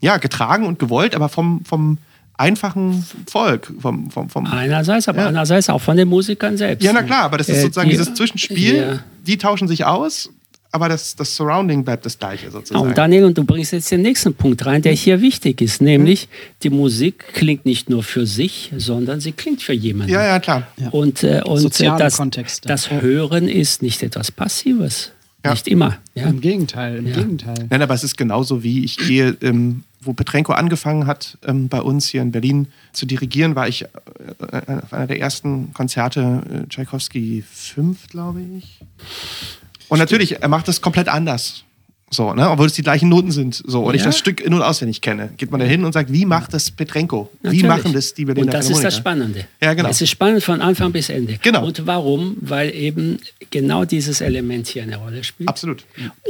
ja, getragen und gewollt, aber vom, vom einfachen Volk. Vom, vom, vom, Einerseits, aber Ja. andererseits auch von den Musikern selbst. ja, na klar, aber das ist Äh, sozusagen die- dieses Zwischenspiel, Ja. die tauschen sich aus, aber das, das Surrounding bleibt das gleiche Ja, sozusagen. und Daniel, und du bringst jetzt den nächsten Punkt rein, der hier wichtig ist, nämlich die Musik klingt nicht nur für sich, sondern sie klingt für jemanden. ja, ja, klar. Ja. Und, äh, und Soziale äh, das, Kontexte. das Hören ist nicht etwas Passives. Ja. Nicht immer. Ja. Im Gegenteil, im Ja. Gegenteil. Nein, aber es ist genauso wie ich gehe, ähm, wo Petrenko angefangen hat, ähm, bei uns hier in Berlin zu dirigieren, war ich äh, äh, auf einer der ersten Konzerte, äh, Tchaikovsky 5, glaube ich. Und natürlich, er macht das komplett anders. So, ne? Obwohl es die gleichen Noten sind. So, und ich Ja. das Stück in- und auswendig kenne. Geht man da hin und sagt, wie macht das Petrenko? Wie Natürlich. machen das die Berliner Und das ist das? Spannende. Ja, genau. Es ist spannend von Anfang bis Ende. Genau. Und warum? Weil eben genau dieses Element hier eine Rolle spielt. Absolut.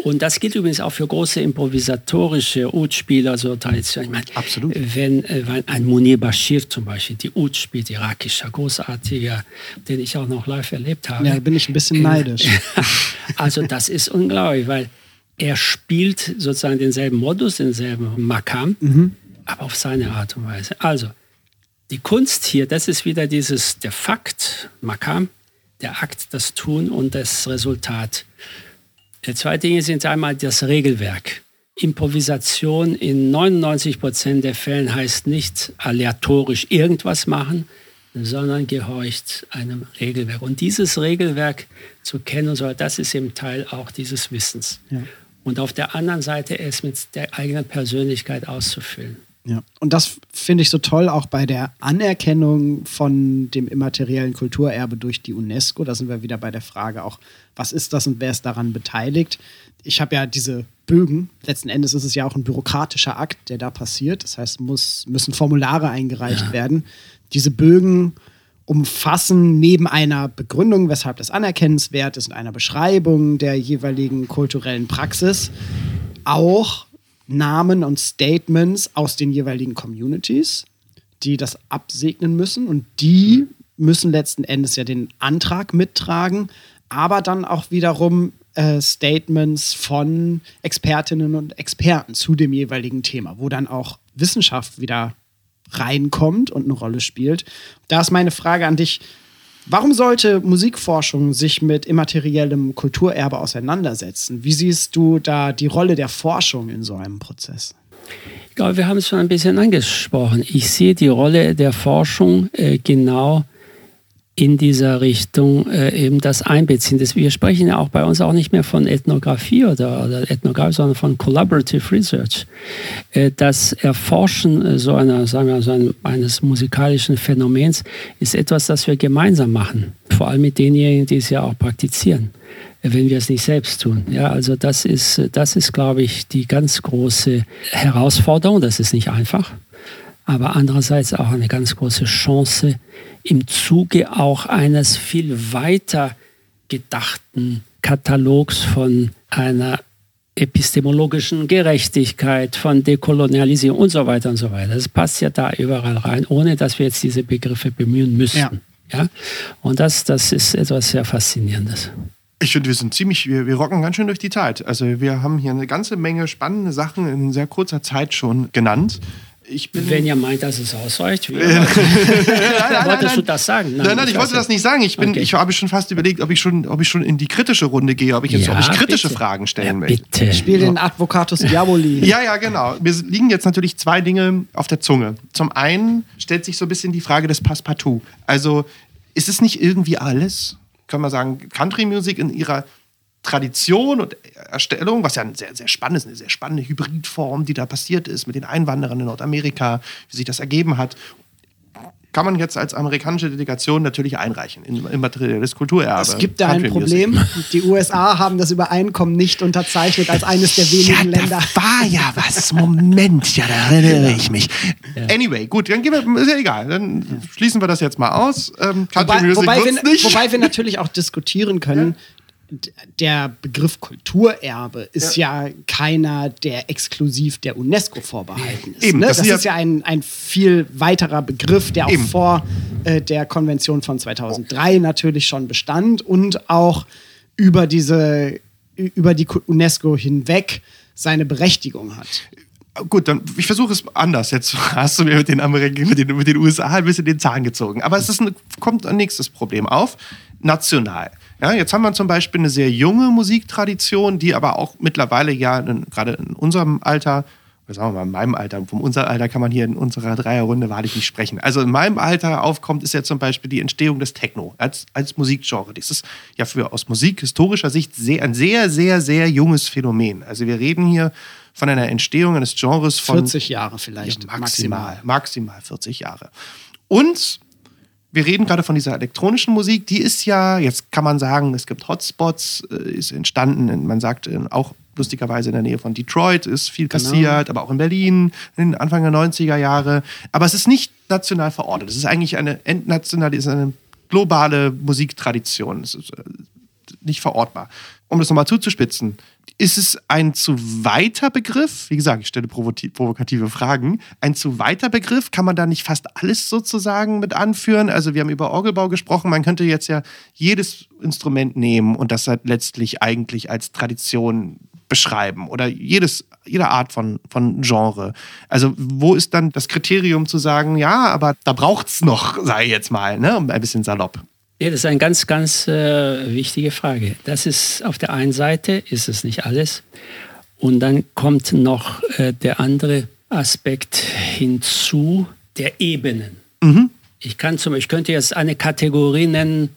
Und das gilt übrigens auch für große improvisatorische Ud-Spieler, so Tradition. Ich meine, Absolut. Wenn, äh, wenn ein Munir Bashir zum Beispiel die Ud spielt, irakischer, großartiger, den ich auch noch live erlebt habe. Ja, da bin ich ein bisschen neidisch. *laughs* Also das ist unglaublich, weil er spielt sozusagen denselben Modus, denselben Makam, aber auf seine Art und Weise. Also die Kunst hier, das ist wieder dieses, der Fakt, Makam, der Akt, das Tun und das Resultat. Die zwei Dinge sind einmal das Regelwerk. Improvisation in 99 Prozent der Fällen heißt nicht aleatorisch irgendwas machen, sondern gehorcht einem Regelwerk. Und dieses Regelwerk zu kennen, und so, das ist eben Teil auch dieses Wissens. Ja. Und auf der anderen Seite es mit der eigenen Persönlichkeit auszufüllen. Ja. Und das finde ich so toll auch bei der Anerkennung von dem immateriellen Kulturerbe durch die UNESCO. Da sind wir wieder bei der Frage auch, was ist das und wer ist daran beteiligt? Ich habe ja diese Bögen. Letzten Endes ist es ja auch ein bürokratischer Akt, der da passiert. Das heißt, muss, müssen Formulare eingereicht werden. Diese Bögen umfassen neben einer Begründung, weshalb das anerkennenswert ist und einer Beschreibung der jeweiligen kulturellen Praxis auch Namen und Statements aus den jeweiligen Communities, die das absegnen müssen. Und die müssen letzten Endes ja den Antrag mittragen, aber dann auch wiederum äh, Statements von Expertinnen und Experten zu dem jeweiligen Thema, wo dann auch Wissenschaft wieder reinkommt und eine Rolle spielt. Da ist meine Frage an dich. Warum sollte Musikforschung sich mit immateriellem Kulturerbe auseinandersetzen? Wie siehst du da die Rolle der Forschung in so einem Prozess? Ich glaube, wir haben es schon ein bisschen angesprochen. Ich sehe die Rolle der Forschung äh, genau in dieser Richtung äh, eben das Einbeziehen. Das, wir sprechen ja auch bei uns auch nicht mehr von Ethnographie oder, oder Ethnografie, sondern von Collaborative Research. Äh, das Erforschen äh, so einer, sagen wir, so ein, eines musikalischen Phänomens ist etwas, das wir gemeinsam machen. Vor allem mit denjenigen, die es ja auch praktizieren, äh, wenn wir es nicht selbst tun. Ja, also das ist, äh, das ist, glaube ich, die ganz große Herausforderung. Das ist nicht einfach aber andererseits auch eine ganz große Chance im Zuge auch eines viel weiter gedachten Katalogs von einer epistemologischen Gerechtigkeit, von Dekolonialisierung und so weiter und so weiter. Das passt ja da überall rein, ohne dass wir jetzt diese Begriffe bemühen müssen. Ja. Ja? Und das, das ist etwas sehr Faszinierendes. Ich finde, wir sind ziemlich, wir, wir rocken ganz schön durch die Zeit. Also wir haben hier eine ganze Menge spannende Sachen in sehr kurzer Zeit schon genannt. Ich bin Wenn ihr meint, dass es ausreicht, *laughs* wie nein, wolltest nein. du das sagen? Nein, nein, ich wollte das nicht sagen. Ich, bin, Okay. ich habe schon fast überlegt, ob ich schon, ob ich schon in die kritische Runde gehe, ob ich jetzt Ja, ob ich kritische bitte. Fragen stellen Ja, möchte. bitte. Spiel den Advocatus *laughs* Diaboli. Ja, ja, genau. Mir liegen jetzt natürlich zwei Dinge auf der Zunge. Zum einen stellt sich so ein bisschen die Frage des Passepartout. Also ist es nicht irgendwie alles, kann man sagen, Country Music in ihrer Tradition und Erstellung, was ja ein sehr, sehr spannend ist, eine sehr spannende Hybridform, die da passiert ist mit den Einwanderern in Nordamerika, wie sich das ergeben hat, kann man jetzt als amerikanische Delegation natürlich einreichen in immaterielles Kulturerbe. Es gibt da ein. Problem. Die USA haben das Übereinkommen nicht unterzeichnet als eines der wenigen Länder. Da war ja was. Moment, ja, da erinnere ich mich. Anyway, gut, dann gehen wir, ist ja egal. Dann schließen wir das jetzt mal aus. Ähm, Wobei, wobei, wir, nicht. wobei wir natürlich auch diskutieren können, d- der Begriff Kulturerbe ist ja, keiner, der exklusiv der UNESCO vorbehalten ist. Eben, ne? das Das, ist ja- ist ja ein, ein viel weiterer Begriff, der auch Eben. vor äh, der Konvention von 2003 natürlich schon bestand und auch über diese über die UNESCO hinweg seine Berechtigung hat. Gut, dann ich versuche es anders. Jetzt *laughs* hast du mir mit den, Amerik mit den, mit den USA ein bisschen den Zahn gezogen. Aber es ist ein, kommt ein nächstes Problem auf. National. Ja, jetzt haben wir zum Beispiel eine sehr junge Musiktradition, die aber auch mittlerweile ja in, gerade in unserem Alter, sagen wir mal in meinem Alter, vom unser Alter kann man hier in unserer Dreierrunde wahrlich nicht sprechen. Also in meinem Alter aufkommt, ist ja zum Beispiel die Entstehung des Techno als, als Musikgenre. Das ist ja für aus musikhistorischer Sicht sehr, ein sehr, sehr, sehr junges Phänomen. Also wir reden hier von einer Entstehung eines Genres von 40 Jahre vielleicht ja, maximal, maximal 40 Jahre. Und wir reden gerade von dieser elektronischen Musik, die ist ja, jetzt kann man sagen, es gibt Hotspots, äh, ist entstanden, man sagt äh, auch lustigerweise in der Nähe von Detroit, ist viel kassiert, genau. aber auch in Berlin, in Anfang der 90er Jahre. Aber es ist nicht national verortet. Es ist eigentlich eine entnationale, ist eine globale Musiktradition. Es ist äh, nicht verortbar. Um das nochmal zuzuspitzen, ist es ein zu weiter Begriff? Wie gesagt, ich stelle provokative Fragen. Ein zu weiter Begriff? Kann man da nicht fast alles sozusagen mit anführen? Also, wir haben über Orgelbau gesprochen. Man könnte jetzt ja jedes Instrument nehmen und das halt letztlich eigentlich als Tradition beschreiben oder jedes, jede Art von, von Genre. Also, wo ist dann das Kriterium zu sagen, ja, aber da braucht es noch, sei jetzt mal, ne? ein bisschen salopp. Ja, das ist eine ganz, ganz äh, wichtige Frage. Das ist auf der einen Seite, ist es nicht alles. Und dann kommt noch äh, der andere Aspekt hinzu, der Ebenen. Mhm. Ich, kann zum, ich könnte jetzt eine Kategorie nennen,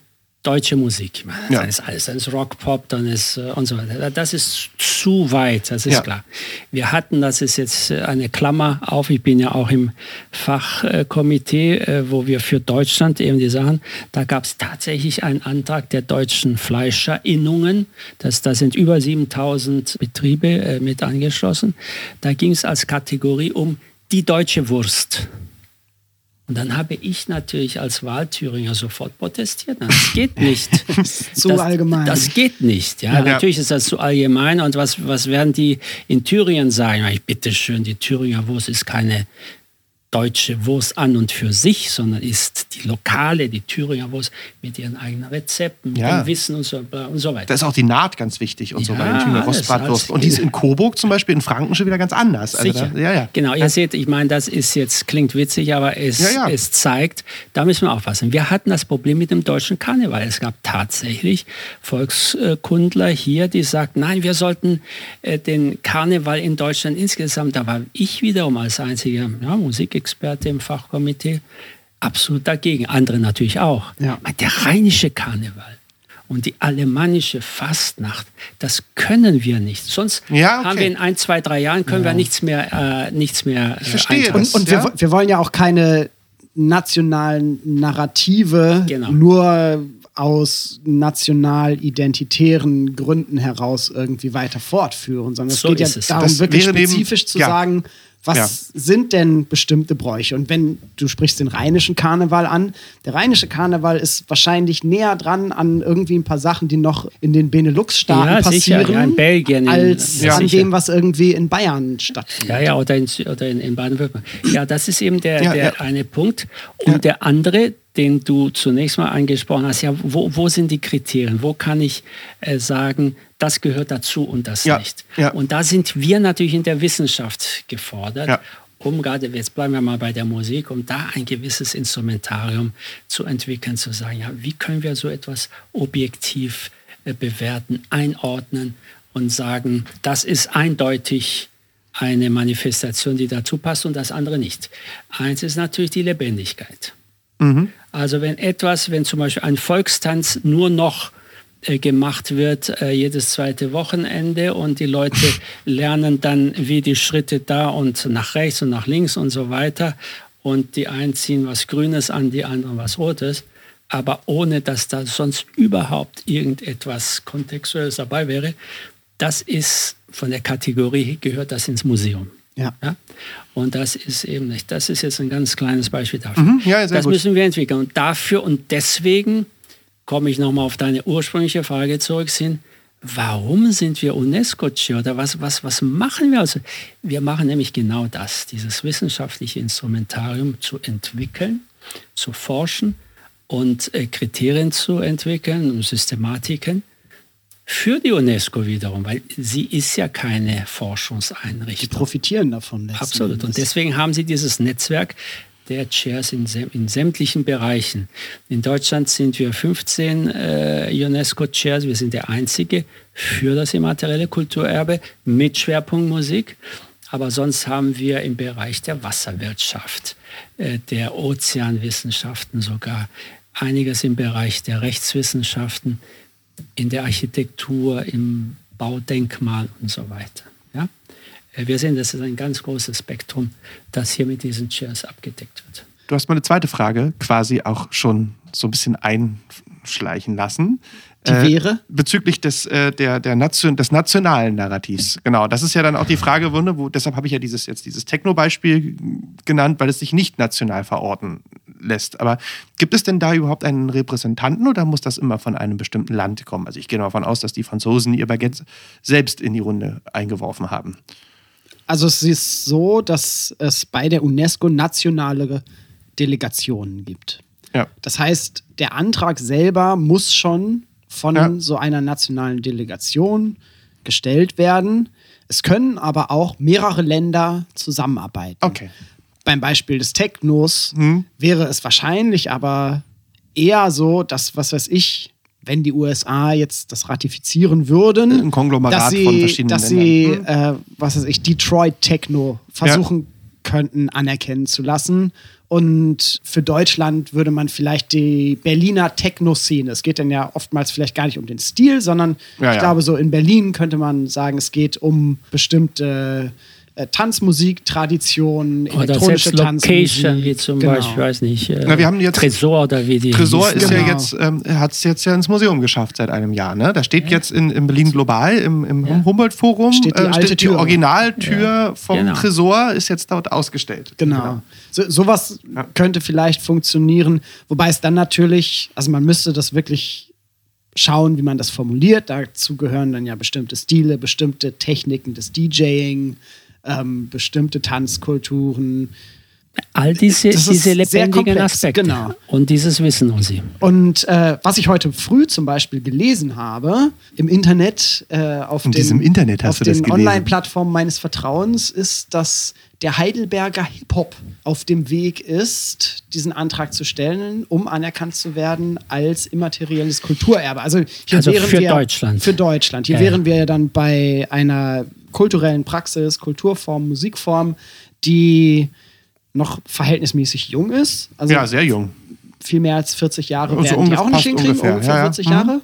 deutsche Musik. Ja. Dann ist alles, dann ist Rock, Pop, dann ist äh, und so weiter. Das ist zu weit, das ist ja. klar. Wir hatten, das ist jetzt äh, eine Klammer auf, ich bin ja auch im Fachkomitee, äh, wo wir für Deutschland eben die Sachen, da gab es tatsächlich einen Antrag der deutschen Fleischerinnungen, das, da sind über 7000 Betriebe mit angeschlossen. Da ging es als Kategorie um die deutsche Wurst. Und dann habe ich natürlich als Wahlthüringer sofort protestiert. Das geht *laughs* nicht. zu das, allgemein. Das geht nicht. Ja, ja, natürlich ist das zu allgemein. Und was, was werden die in Thüringen sagen? Ich bitte schön, die Thüringer Wurst ist keine deutsche Wurst an und für sich, sondern ist die lokale, die Thüringer Wurst mit ihren eigenen Rezepten, mit ja. Wissen und so, und so weiter. Da ist auch die Naht ganz wichtig und ja, so bei den Thüringer Rostbratwurst. Und die ist in Coburg zum Beispiel, in Franken schon wieder ganz anders. Also Sicher. Da, ja, ja. Genau, ihr seht, ich meine, das ist jetzt, klingt witzig, aber es, es zeigt, da müssen wir aufpassen. Wir hatten das Problem mit dem deutschen Karneval. Es gab tatsächlich Volkskundler hier, die sagten, nein, wir sollten äh, den Karneval in Deutschland insgesamt, da war ich wiederum als einziger ja, Musik Musikexperte im Fachkomitee, absolut dagegen. Andere natürlich auch. Ja. Der rheinische Karneval und die alemannische Fastnacht, das können wir nicht. Sonst ja, okay. haben wir in ein, zwei, drei Jahren können ja. wir nichts mehr, äh, nichts mehr. Äh, ich verstehe. Und, und ja? wir, wir wollen ja auch keine nationalen Narrative genau. nur aus national-identitären Gründen heraus irgendwie weiter fortführen, sondern es so geht ja es. darum, das wirklich spezifisch eben, zu sagen, was ja. sind denn bestimmte Bräuche? Und wenn du sprichst den rheinischen Karneval an, der rheinische Karneval ist wahrscheinlich näher dran an irgendwie ein paar Sachen, die noch in den Benelux-Staaten ja, passieren, sicher. Ja, in Belgien, als ja, an sicher. dem, was irgendwie in Bayern stattfindet. Ja, ja, oder in, oder in, in Baden-Württemberg. Ja, das ist eben der, der eine Punkt. Und der andere, den du zunächst mal angesprochen hast, ja, wo, wo sind die Kriterien? Wo kann ich äh, sagen, das gehört dazu und das ja, nicht? Ja. Und da sind wir natürlich in der Wissenschaft gefordert, ja. um gerade, jetzt bleiben wir mal bei der Musik, um da ein gewisses Instrumentarium zu entwickeln, zu sagen, ja, wie können wir so etwas objektiv äh, bewerten, einordnen und sagen, das ist eindeutig eine Manifestation, die dazu passt und das andere nicht. Eins ist natürlich die Lebendigkeit. Mhm. Also wenn etwas, wenn zum Beispiel ein Volkstanz nur noch äh, gemacht wird äh, jedes zweite Wochenende und die Leute *laughs* lernen dann, wie die Schritte da und nach rechts und nach links und so weiter und die einen ziehen was Grünes an, die anderen was Rotes, aber ohne dass da sonst überhaupt irgendetwas Kontextuelles dabei wäre, das ist von der Kategorie, gehört das ins Museum. Ja. ja. Und das ist eben nicht. Das ist jetzt ein ganz kleines Beispiel dafür. Mhm, ja, das gut. müssen wir entwickeln. Und dafür und deswegen komme ich nochmal auf deine ursprüngliche Frage zurück, sind, warum sind wir UNESCO-Chair oder was, was, was machen wir? Also, wir machen nämlich genau das, dieses wissenschaftliche Instrumentarium zu entwickeln, zu forschen und äh, Kriterien zu entwickeln und Systematiken, für die UNESCO wiederum, weil sie ist ja keine Forschungseinrichtung. Die profitieren davon. Absolut. Und deswegen haben sie dieses Netzwerk der Chairs in, in sämtlichen Bereichen. In Deutschland sind wir 15 äh, UNESCO-Chairs. Wir sind der einzige für das immaterielle Kulturerbe mit Schwerpunkt Musik. Aber sonst haben wir im Bereich der Wasserwirtschaft, äh, der Ozeanwissenschaften sogar, einiges im Bereich der Rechtswissenschaften, in der Architektur, im Baudenkmal und so weiter. Ja? Äh, wir sehen, das ist ein ganz großes Spektrum, das hier mit diesen Chairs abgedeckt wird. Du hast meine zweite Frage quasi auch schon so ein bisschen einschleichen lassen. Die wäre? bezüglich des, äh, der, der Nation, des nationalen Narrativs. Genau, das ist ja dann auch die Frage, wo, ne, wo deshalb habe ich ja dieses jetzt dieses Techno-Beispiel genannt, weil es sich nicht national verorten lässt. Aber gibt es denn da überhaupt einen Repräsentanten oder muss das immer von einem bestimmten Land kommen? Also ich gehe davon aus, dass die Franzosen ihr Baguette selbst in die Runde eingeworfen haben. Also es ist so, dass es bei der UNESCO nationale Delegationen gibt. Ja. Das heißt, der Antrag selber muss schon von Ja. so einer nationalen Delegation gestellt werden. Es können aber auch mehrere Länder zusammenarbeiten. Okay. Beim Beispiel des Technos wäre es wahrscheinlich aber eher so, dass, was weiß ich, wenn die USA jetzt das ratifizieren würden, Ein Konglomerat dass sie, von verschiedenen dass sie, äh, was weiß ich, Detroit Techno versuchen könnten anerkennen zu lassen. Und für Deutschland würde man vielleicht die Berliner Techno-Szene, es geht dann ja oftmals vielleicht gar nicht um den Stil, sondern Ja, ich ja. glaube, so in Berlin könnte man sagen, es geht um bestimmte äh, Tanzmusik, Traditionen, Oder elektronische Location, Tanzmusik. wie zum Genau. Beispiel, weiß nicht, äh, Na, wir haben jetzt- Tresor oder wie die Tresor hießen. ist ja Genau. jetzt, ähm, hat es jetzt ja ins Museum geschafft seit einem Jahr. Ne? Da steht jetzt in, in Berlin Global im, im Ja. Humboldt-Forum Steht die alte die Tür. Originaltür vom Genau. Tresor ist jetzt dort ausgestellt. Genau. So, sowas könnte vielleicht funktionieren, wobei es dann natürlich, also man müsste das wirklich schauen, wie man das formuliert. Dazu gehören dann ja bestimmte Stile, bestimmte Techniken des DJing, ähm, bestimmte Tanzkulturen. All diese, diese sehr lebendigen komplex, Aspekte. genau. Und dieses Wissen um sie. Und äh, was ich heute früh zum Beispiel gelesen habe, im Internet, äh, auf In den, diesem Internet hast auf den? Online-Plattformen meines Vertrauens, ist, dass der Heidelberger Hip-Hop auf dem Weg ist, diesen Antrag zu stellen, um anerkannt zu werden als immaterielles Kulturerbe. Also, hier Also wären für wir, Deutschland. Für Deutschland. Hier Ja, ja. wären wir dann bei einer kulturellen Praxis, Kulturform, Musikform, die noch verhältnismäßig jung ist. Also Ja, sehr jung. viel mehr als 40 Jahre Also werden die auch nicht hinkriegen, ungefähr, ungefähr, ja, ja. 40 Mhm. Jahre.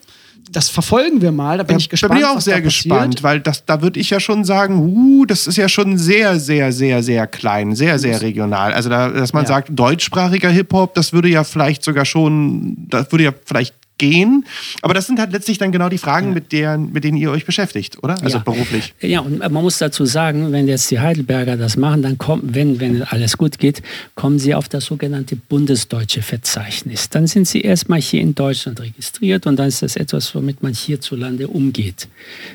Das verfolgen wir mal, da bin ich Da gespannt. bin ich auch sehr da gespannt, weil das, da würde ich ja schon sagen, uh, das ist ja schon sehr, sehr, sehr, sehr klein, sehr, sehr regional. Also, da, dass man Ja. sagt, deutschsprachiger Hip-Hop, das würde ja vielleicht sogar schon, das würde ja vielleicht gehen. Aber das sind halt letztlich dann genau die Fragen, mit, deren, mit denen ihr euch beschäftigt, oder? Also Ja. beruflich. Ja, und man muss dazu sagen, wenn jetzt die Heidelberger das machen, dann kommen, wenn, wenn alles gut geht, kommen sie auf das sogenannte bundesdeutsche Verzeichnis. Dann sind sie erstmal hier in Deutschland registriert und dann ist das etwas, womit man hierzulande umgeht.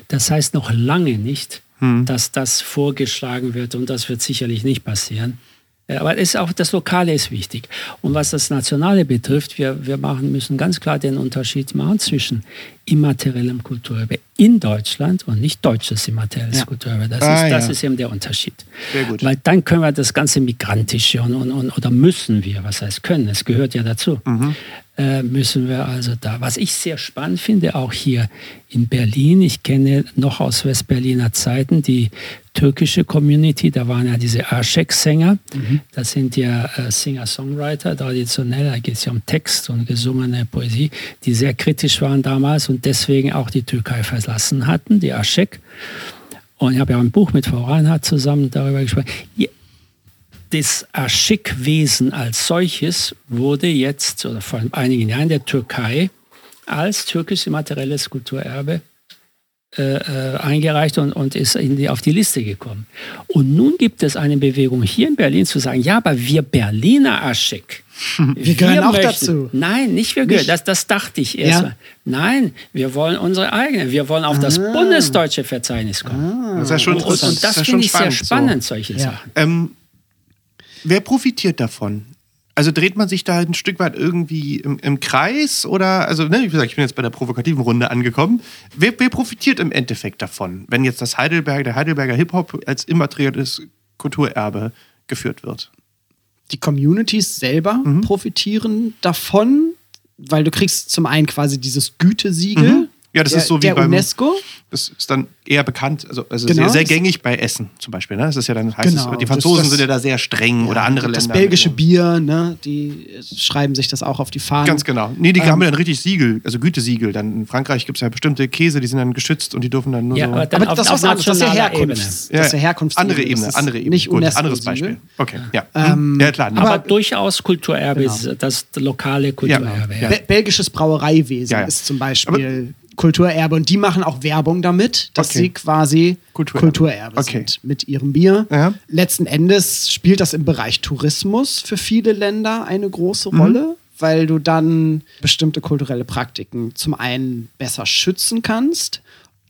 Das heißt noch lange nicht, dass das vorgeschlagen wird und das wird sicherlich nicht passieren. Äh, Aber ist auch das Lokale ist wichtig. Und was das Nationale betrifft, wir, wir machen, müssen ganz klar den Unterschied machen zwischen immateriellem Kulturerbe in Deutschland und nicht deutsches immaterielles Ja. Kulturerbe. Das, Ah, ist, das ja. ist eben der Unterschied. Weil dann können wir das ganze Migrantische und, und, und oder müssen wir, was heißt können, es gehört ja dazu, Mhm. äh, müssen wir also da. Was ich sehr spannend finde, auch hier in Berlin, ich kenne noch aus Westberliner Zeiten die türkische Community, da waren ja diese Aşık-Sänger, Mhm. das sind ja äh, Singer-Songwriter, traditionell, da geht es ja um Text und gesungene Poesie, die sehr kritisch waren damals und deswegen auch die Türkei verlassen hatten, die Aşık. Und ich habe ja ein Buch mit Frau Reinhardt zusammen darüber gesprochen. Das Aschik-Wesen als solches wurde jetzt, oder vor einigen Jahren der Türkei, als türkisches immaterielles Kulturerbe äh, äh, eingereicht und, und ist die, auf die Liste gekommen. Und nun gibt es eine Bewegung hier in Berlin zu sagen, ja, aber wir Berliner Aschik, *laughs* Wir gehören auch dazu. Nein, nicht wir gehören. Das, das dachte ich erst Ja. mal. Nein, wir wollen unsere eigene. Wir wollen auf das bundesdeutsche Verzeichnis kommen. Das ist ja schon, Und, und das schon finde ich sehr so. spannend, solche Ja. Sachen. Ähm, wer profitiert davon? Also dreht man sich da ein Stück weit irgendwie im, im Kreis oder, also, ne, wie gesagt, ich bin jetzt bei der provokativen Runde angekommen. Wer, wer profitiert im Endeffekt davon, wenn jetzt das Heidelberg, der Heidelberger Hip-Hop als immaterielles Kulturerbe geführt wird? Die Communities selber Mhm. profitieren davon, weil du kriegst zum einen quasi dieses Gütesiegel, Mhm. Ja, das der, ist so wie der beim UNESCO. Das ist dann eher bekannt, also, also Genau. sehr, sehr gängig bei Essen zum Beispiel. Ne? Das ist ja dann heißt Genau. es, die Das- Franzosen das- sind ja da sehr streng oder andere das Länder. belgische Bier, ne, die schreiben sich das auch auf die Fahnen. Ganz genau. Nee, die Ähm, haben ja dann richtig Siegel, also Gütesiegel. Dann in Frankreich gibt es ja bestimmte Käse, die sind dann geschützt und die dürfen dann nur Ja, so. aber dann Aber auf, das ist auf das ist ja. Herkunfts, das ist ja Herkunftssiegel. andere Ebene, das ist andere Ebene. Nicht Gut, UNESCO anderes Beispiel. Okay, ja. Ähm, ja, klar. Aber, Aber- durchaus Kulturerbe Genau. ist das lokale Kulturerbe. Ja. Ja. Be belgisches Brauereiwesen Ja, ja. ist zum Beispiel Kulturerbe und die machen auch Werbung damit, dass Okay. sie quasi Kulturerbe. Kulturerbe, Okay. sind mit ihrem Bier. Ja. Letzten Endes spielt das im Bereich Tourismus für viele Länder eine große Mhm. Rolle, weil du dann bestimmte kulturelle Praktiken zum einen besser schützen kannst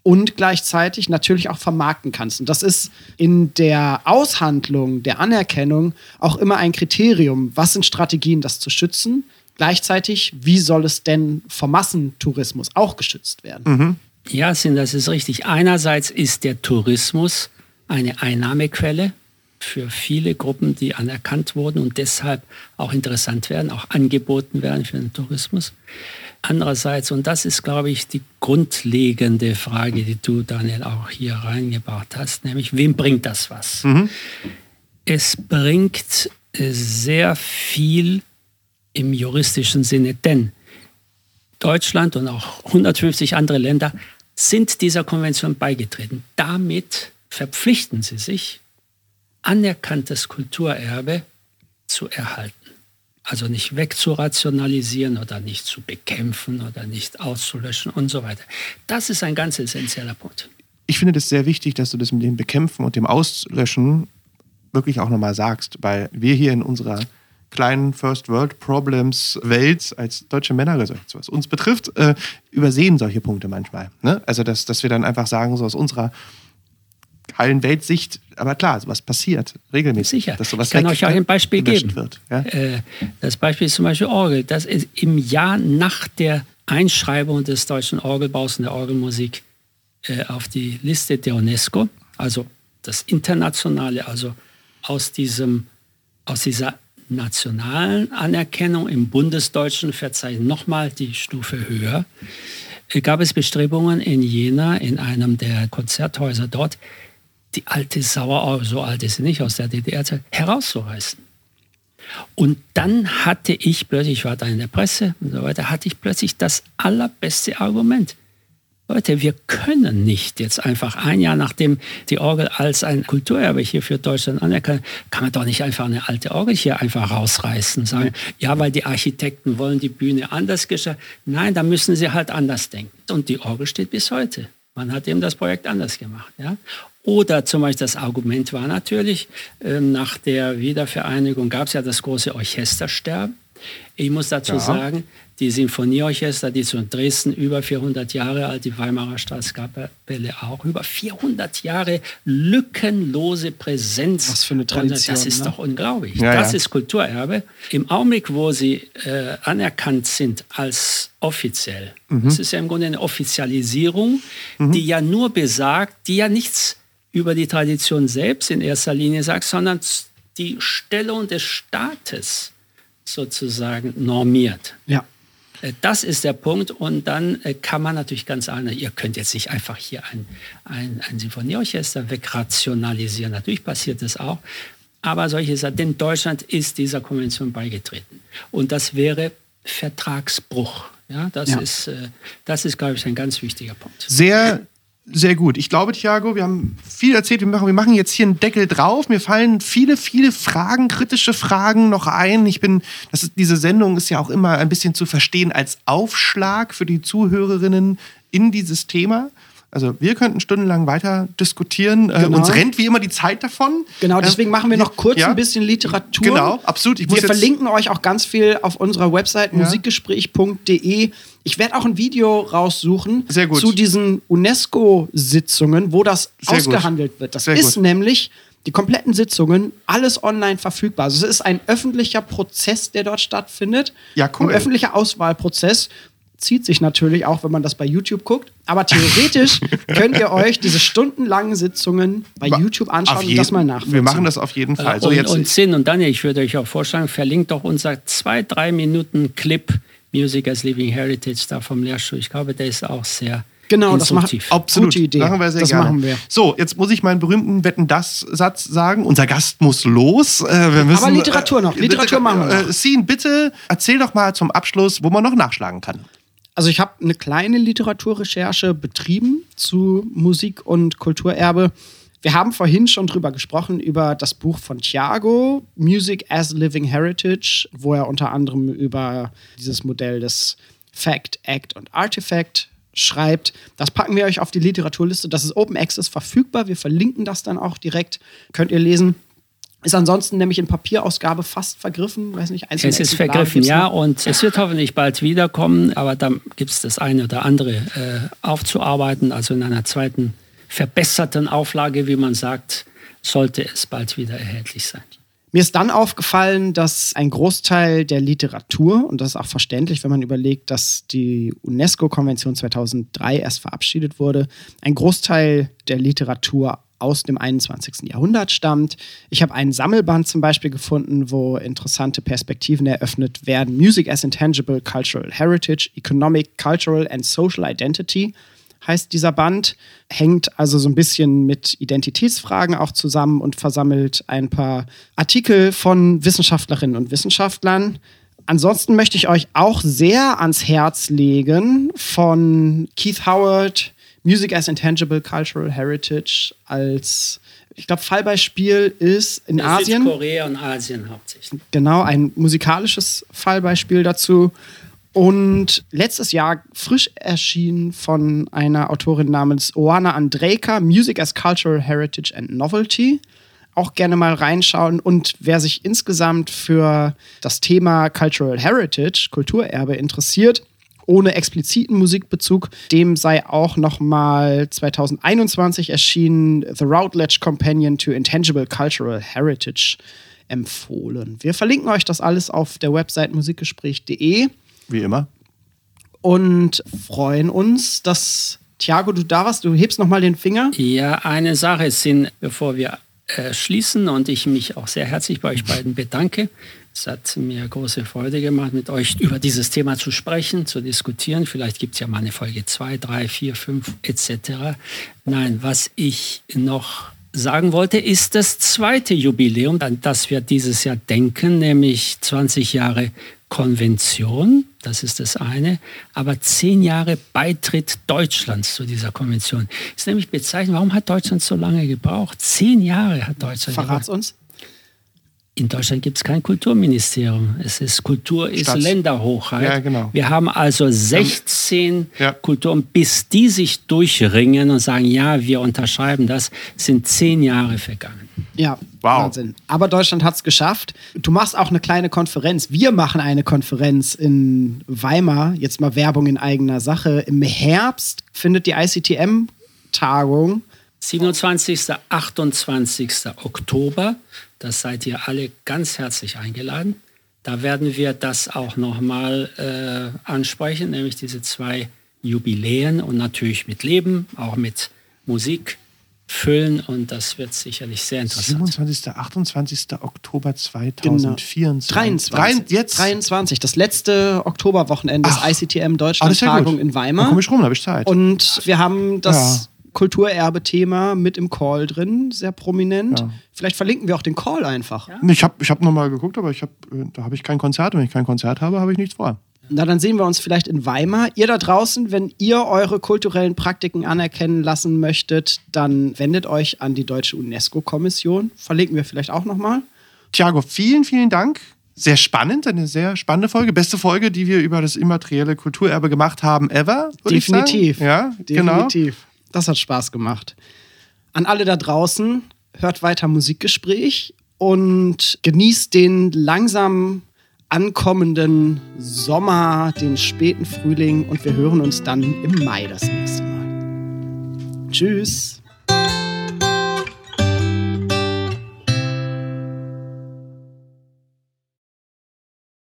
und gleichzeitig natürlich auch vermarkten kannst. Und das ist in der Aushandlung der Anerkennung auch immer ein Kriterium. Was sind Strategien, das zu schützen? Gleichzeitig, wie soll es denn vom Massentourismus auch geschützt werden? Ja, Sinn, das ist richtig. Einerseits ist der Tourismus eine Einnahmequelle für viele Gruppen, die anerkannt wurden und deshalb auch interessant werden, auch angeboten werden für den Tourismus. Andererseits, und das ist, glaube ich, die grundlegende Frage, die du, Daniel, auch hier reingebracht hast, nämlich, wem bringt das was? Es bringt sehr viel im juristischen Sinne, denn Deutschland und auch 150 andere Länder sind dieser Konvention beigetreten. Damit verpflichten sie sich, anerkanntes Kulturerbe zu erhalten. Also nicht wegzurationalisieren oder nicht zu bekämpfen oder nicht auszulöschen und so weiter. Das ist ein ganz essentieller Punkt. ich finde das sehr wichtig, dass du das mit dem Bekämpfen und dem Auslöschen wirklich auch nochmal sagst, weil wir hier in unserer kleinen First World Problems Welt als deutsche Männergesellschaft, was uns betrifft, äh, übersehen solche Punkte manchmal. Ne? Also, dass, dass wir dann einfach sagen, so aus unserer heilen Weltsicht, aber klar, sowas passiert regelmäßig. Sicher. Dass sowas ich kann weg- euch auch ein Beispiel geben. Wird, ja? Äh, Das Beispiel ist zum Beispiel Orgel. Das ist im Jahr nach der Einschreibung des deutschen Orgelbaus und der Orgelmusik äh, auf die Liste der UNESCO, also das Internationale, also aus, diesem, aus dieser nationalen Anerkennung im bundesdeutschen Verzeichnis nochmal die Stufe höher, äh, gab es Bestrebungen in Jena, in einem der Konzerthäuser dort, die alte Sauerorgel, so alt ist sie nicht, aus der DDR-Zeit, herauszureißen. Und dann hatte ich plötzlich, ich war da in der Presse und so weiter, hatte ich plötzlich das allerbeste Argument. Leute, wir können nicht jetzt einfach ein Jahr nachdem die Orgel als ein Kulturerbe hier für Deutschland anerkannt, kann man doch nicht einfach eine alte Orgel hier einfach rausreißen, sagen, ja, weil die Architekten wollen die Bühne anders gestalten. Nein, da müssen sie halt anders denken. Und die Orgel steht bis heute. Man hat eben das Projekt anders gemacht. Ja? Oder zum Beispiel das Argument war natürlich, ähm, nach der Wiedervereinigung gab es ja das große Orchestersterben. Ich muss dazu Ja. sagen, die Sinfonieorchester, die zu Dresden über 400 Jahre alt, die Weimarer Staatskapelle auch, über 400 Jahre lückenlose Präsenz. Was für eine Tradition, Das ist ne? doch unglaublich. Ja, das ja. ist Kulturerbe. Im Augenblick, wo sie äh, anerkannt sind als offiziell, Mhm. das ist ja im Grunde eine Offizialisierung, die ja nur besagt, die ja nichts über die Tradition selbst in erster Linie sagt, sondern die Stellung des Staates sozusagen normiert. Ja. Äh, Das ist der Punkt. Und dann äh, kann man natürlich ganz anders, ihr könnt jetzt nicht einfach hier ein, ein, ein Sinfonieorchester wegrationalisieren. Natürlich passiert das auch. Aber solche Sachen, denn Deutschland ist dieser Konvention beigetreten. Und das wäre Vertragsbruch. Ja, das Ja. ist, äh, das ist, glaube ich, ein ganz wichtiger Punkt. Sehr, sehr gut. Ich glaube, Thiago, wir haben viel erzählt. Wir machen, wir machen jetzt hier einen Deckel drauf. Mir fallen viele, viele Fragen, kritische Fragen noch ein. Ich bin, das ist, diese Sendung ist ja auch immer ein bisschen zu verstehen als Aufschlag für die Zuhörerinnen in dieses Thema. Also wir könnten stundenlang weiter diskutieren. Äh, Genau. uns rennt wie immer die Zeit davon. Genau, deswegen Äh, machen wir noch kurz ja. ein bisschen Literatur. Genau, absolut. Ich wir verlinken euch auch ganz viel auf unserer Website Ja. musikgespräch.de. Ich werde auch ein Video raussuchen gut. zu diesen UNESCO-Sitzungen, wo das Sehr gut. ausgehandelt wird. Das Sehr ist gut. nämlich die kompletten Sitzungen, alles online verfügbar. Also es ist ein öffentlicher Prozess, der dort stattfindet. Ja, cool. Ein öffentlicher Auswahlprozess. Zieht sich natürlich auch, wenn man das bei YouTube guckt. Aber theoretisch *laughs* könnt ihr euch diese stundenlangen Sitzungen bei YouTube anschauen und das mal nachvollziehen. Wir machen das auf jeden Fall. So, und, jetzt, und Sinn und Daniel, ich würde euch auch vorschlagen, verlinkt doch unser zwei, drei Minuten Clip Music as Living Heritage da vom Lehrstuhl. Ich glaube, der ist auch sehr Genau, das macht. Absolut. Gute Idee. Machen wir sehr das gerne. machen wir. So, jetzt muss ich meinen berühmten Wetten das Satz sagen. Unser Gast muss los. Äh, wir müssen, Aber Literatur noch. Literatur machen wir noch. Äh, Scene, bitte erzähl doch mal zum Abschluss, wo man noch nachschlagen kann. Also ich habe eine kleine Literaturrecherche betrieben zu Musik und Kulturerbe. Wir haben vorhin schon drüber gesprochen, über das Buch von Thiago, Music as Living Heritage, wo er unter anderem über dieses Modell des Fact, Act und Artifact schreibt. Das packen wir euch auf die Literaturliste. Das ist Open Access verfügbar. Wir verlinken das dann auch direkt. Könnt ihr lesen. Ist ansonsten nämlich in Papierausgabe fast vergriffen. Weiß nicht, einzelne Es ist Exemplare vergriffen, ja, und es wird hoffentlich bald wiederkommen, aber dann gibt es das eine oder andere äh, aufzuarbeiten. Also in einer zweiten verbesserten Auflage, wie man sagt, sollte es bald wieder erhältlich sein. Mir ist dann aufgefallen, dass ein Großteil der Literatur, und das ist auch verständlich, wenn man überlegt, dass die UNESCO-Konvention 2003 erst verabschiedet wurde, ein Großteil der Literatur aus dem 21. Jahrhundert stammt. Ich habe einen Sammelband zum Beispiel gefunden, wo interessante Perspektiven eröffnet werden. Music as Intangible Cultural Heritage, Economic, Cultural and Social Identity heißt dieser Band, hängt also so ein bisschen mit Identitätsfragen auch zusammen und versammelt ein paar Artikel von Wissenschaftlerinnen und Wissenschaftlern. Ansonsten möchte ich euch auch sehr ans Herz legen von Keith Howard, Music as Intangible Cultural Heritage als, ich glaube, Fallbeispiel ist in Asien. Südkorea und Asien hauptsächlich. Genau, ein musikalisches Fallbeispiel dazu. Und letztes Jahr frisch erschienen von einer Autorin namens Oana Andrejka, Music as Cultural Heritage and Novelty. Auch gerne mal reinschauen. Und wer sich insgesamt für das Thema Cultural Heritage, Kulturerbe interessiert, ohne expliziten Musikbezug, dem sei auch nochmal 2021 erschienen The Routledge Companion to Intangible Cultural Heritage empfohlen. Wir verlinken euch das alles auf der Website musikgespräch.de Wie immer. und freuen uns, dass Thiago, du da warst. Du hebst nochmal den Finger. Ja, eine Sache sind, bevor wir äh, schließen und ich mich auch sehr herzlich bei euch beiden bedanke. Es hat mir große Freude gemacht, mit euch über dieses Thema zu sprechen, zu diskutieren. Vielleicht gibt es ja mal eine Folge 2, 3, 4, 5 etc. Nein, was ich noch sagen wollte, ist das zweite Jubiläum, an das wir dieses Jahr denken, nämlich 20 Jahre Konvention, das ist das eine, aber zehn Jahre Beitritt Deutschlands zu dieser Konvention. Ist nämlich bezeichnend, warum hat Deutschland so lange gebraucht? Zehn Jahre hat Deutschland Verrat's gebraucht. uns. In Deutschland gibt es kein Kulturministerium. Es ist Kultur ist Staats- Länderhochheit. Ja, genau. Wir haben also 16 Ja. Kulturen, bis die sich durchringen und sagen, ja, wir unterschreiben das, sind zehn Jahre vergangen. Ja, Wow. Wahnsinn. Aber Deutschland hat es geschafft. Du machst auch eine kleine Konferenz. Wir machen eine Konferenz in Weimar. Jetzt mal Werbung in eigener Sache. Im Herbst findet die ICTM-Tagung 27. 28. Oktober, das seid ihr alle ganz herzlich eingeladen. Da werden wir das auch nochmal äh, ansprechen, nämlich diese zwei Jubiläen und natürlich mit Leben, auch mit Musik füllen und das wird sicherlich sehr interessant. 27. 28. Oktober Genau. 2024. 23. Drein- jetzt? 23. Das letzte Oktoberwochenende des ICTM Ah, Deutschland ja Tagung gut. in Weimar. komm ich rum, da habe ich Zeit. Und wir haben das Ja. Kulturerbe-Thema mit im Call drin, sehr prominent. Ja. Vielleicht verlinken wir auch den Call einfach. ich habe ich hab nochmal geguckt, aber ich hab, äh, da habe ich kein Konzert. Und wenn ich kein Konzert habe, habe ich nichts vor. Na, dann sehen wir uns vielleicht in Weimar. Ihr da draußen, wenn ihr eure kulturellen Praktiken anerkennen lassen möchtet, dann wendet euch an die Deutsche UNESCO-Kommission. Verlinken wir vielleicht auch nochmal. Thiago, vielen, vielen Dank. Sehr spannend, eine sehr spannende Folge. Beste Folge, die wir über das immaterielle Kulturerbe gemacht haben, ever. würd ich sagen. Definitiv. Ja, genau. Das hat Spaß gemacht. An alle da draußen, hört weiter Musikgespräch und genießt den langsam ankommenden Sommer, den späten Frühling und wir hören uns dann im Mai das nächste Mal. Tschüss.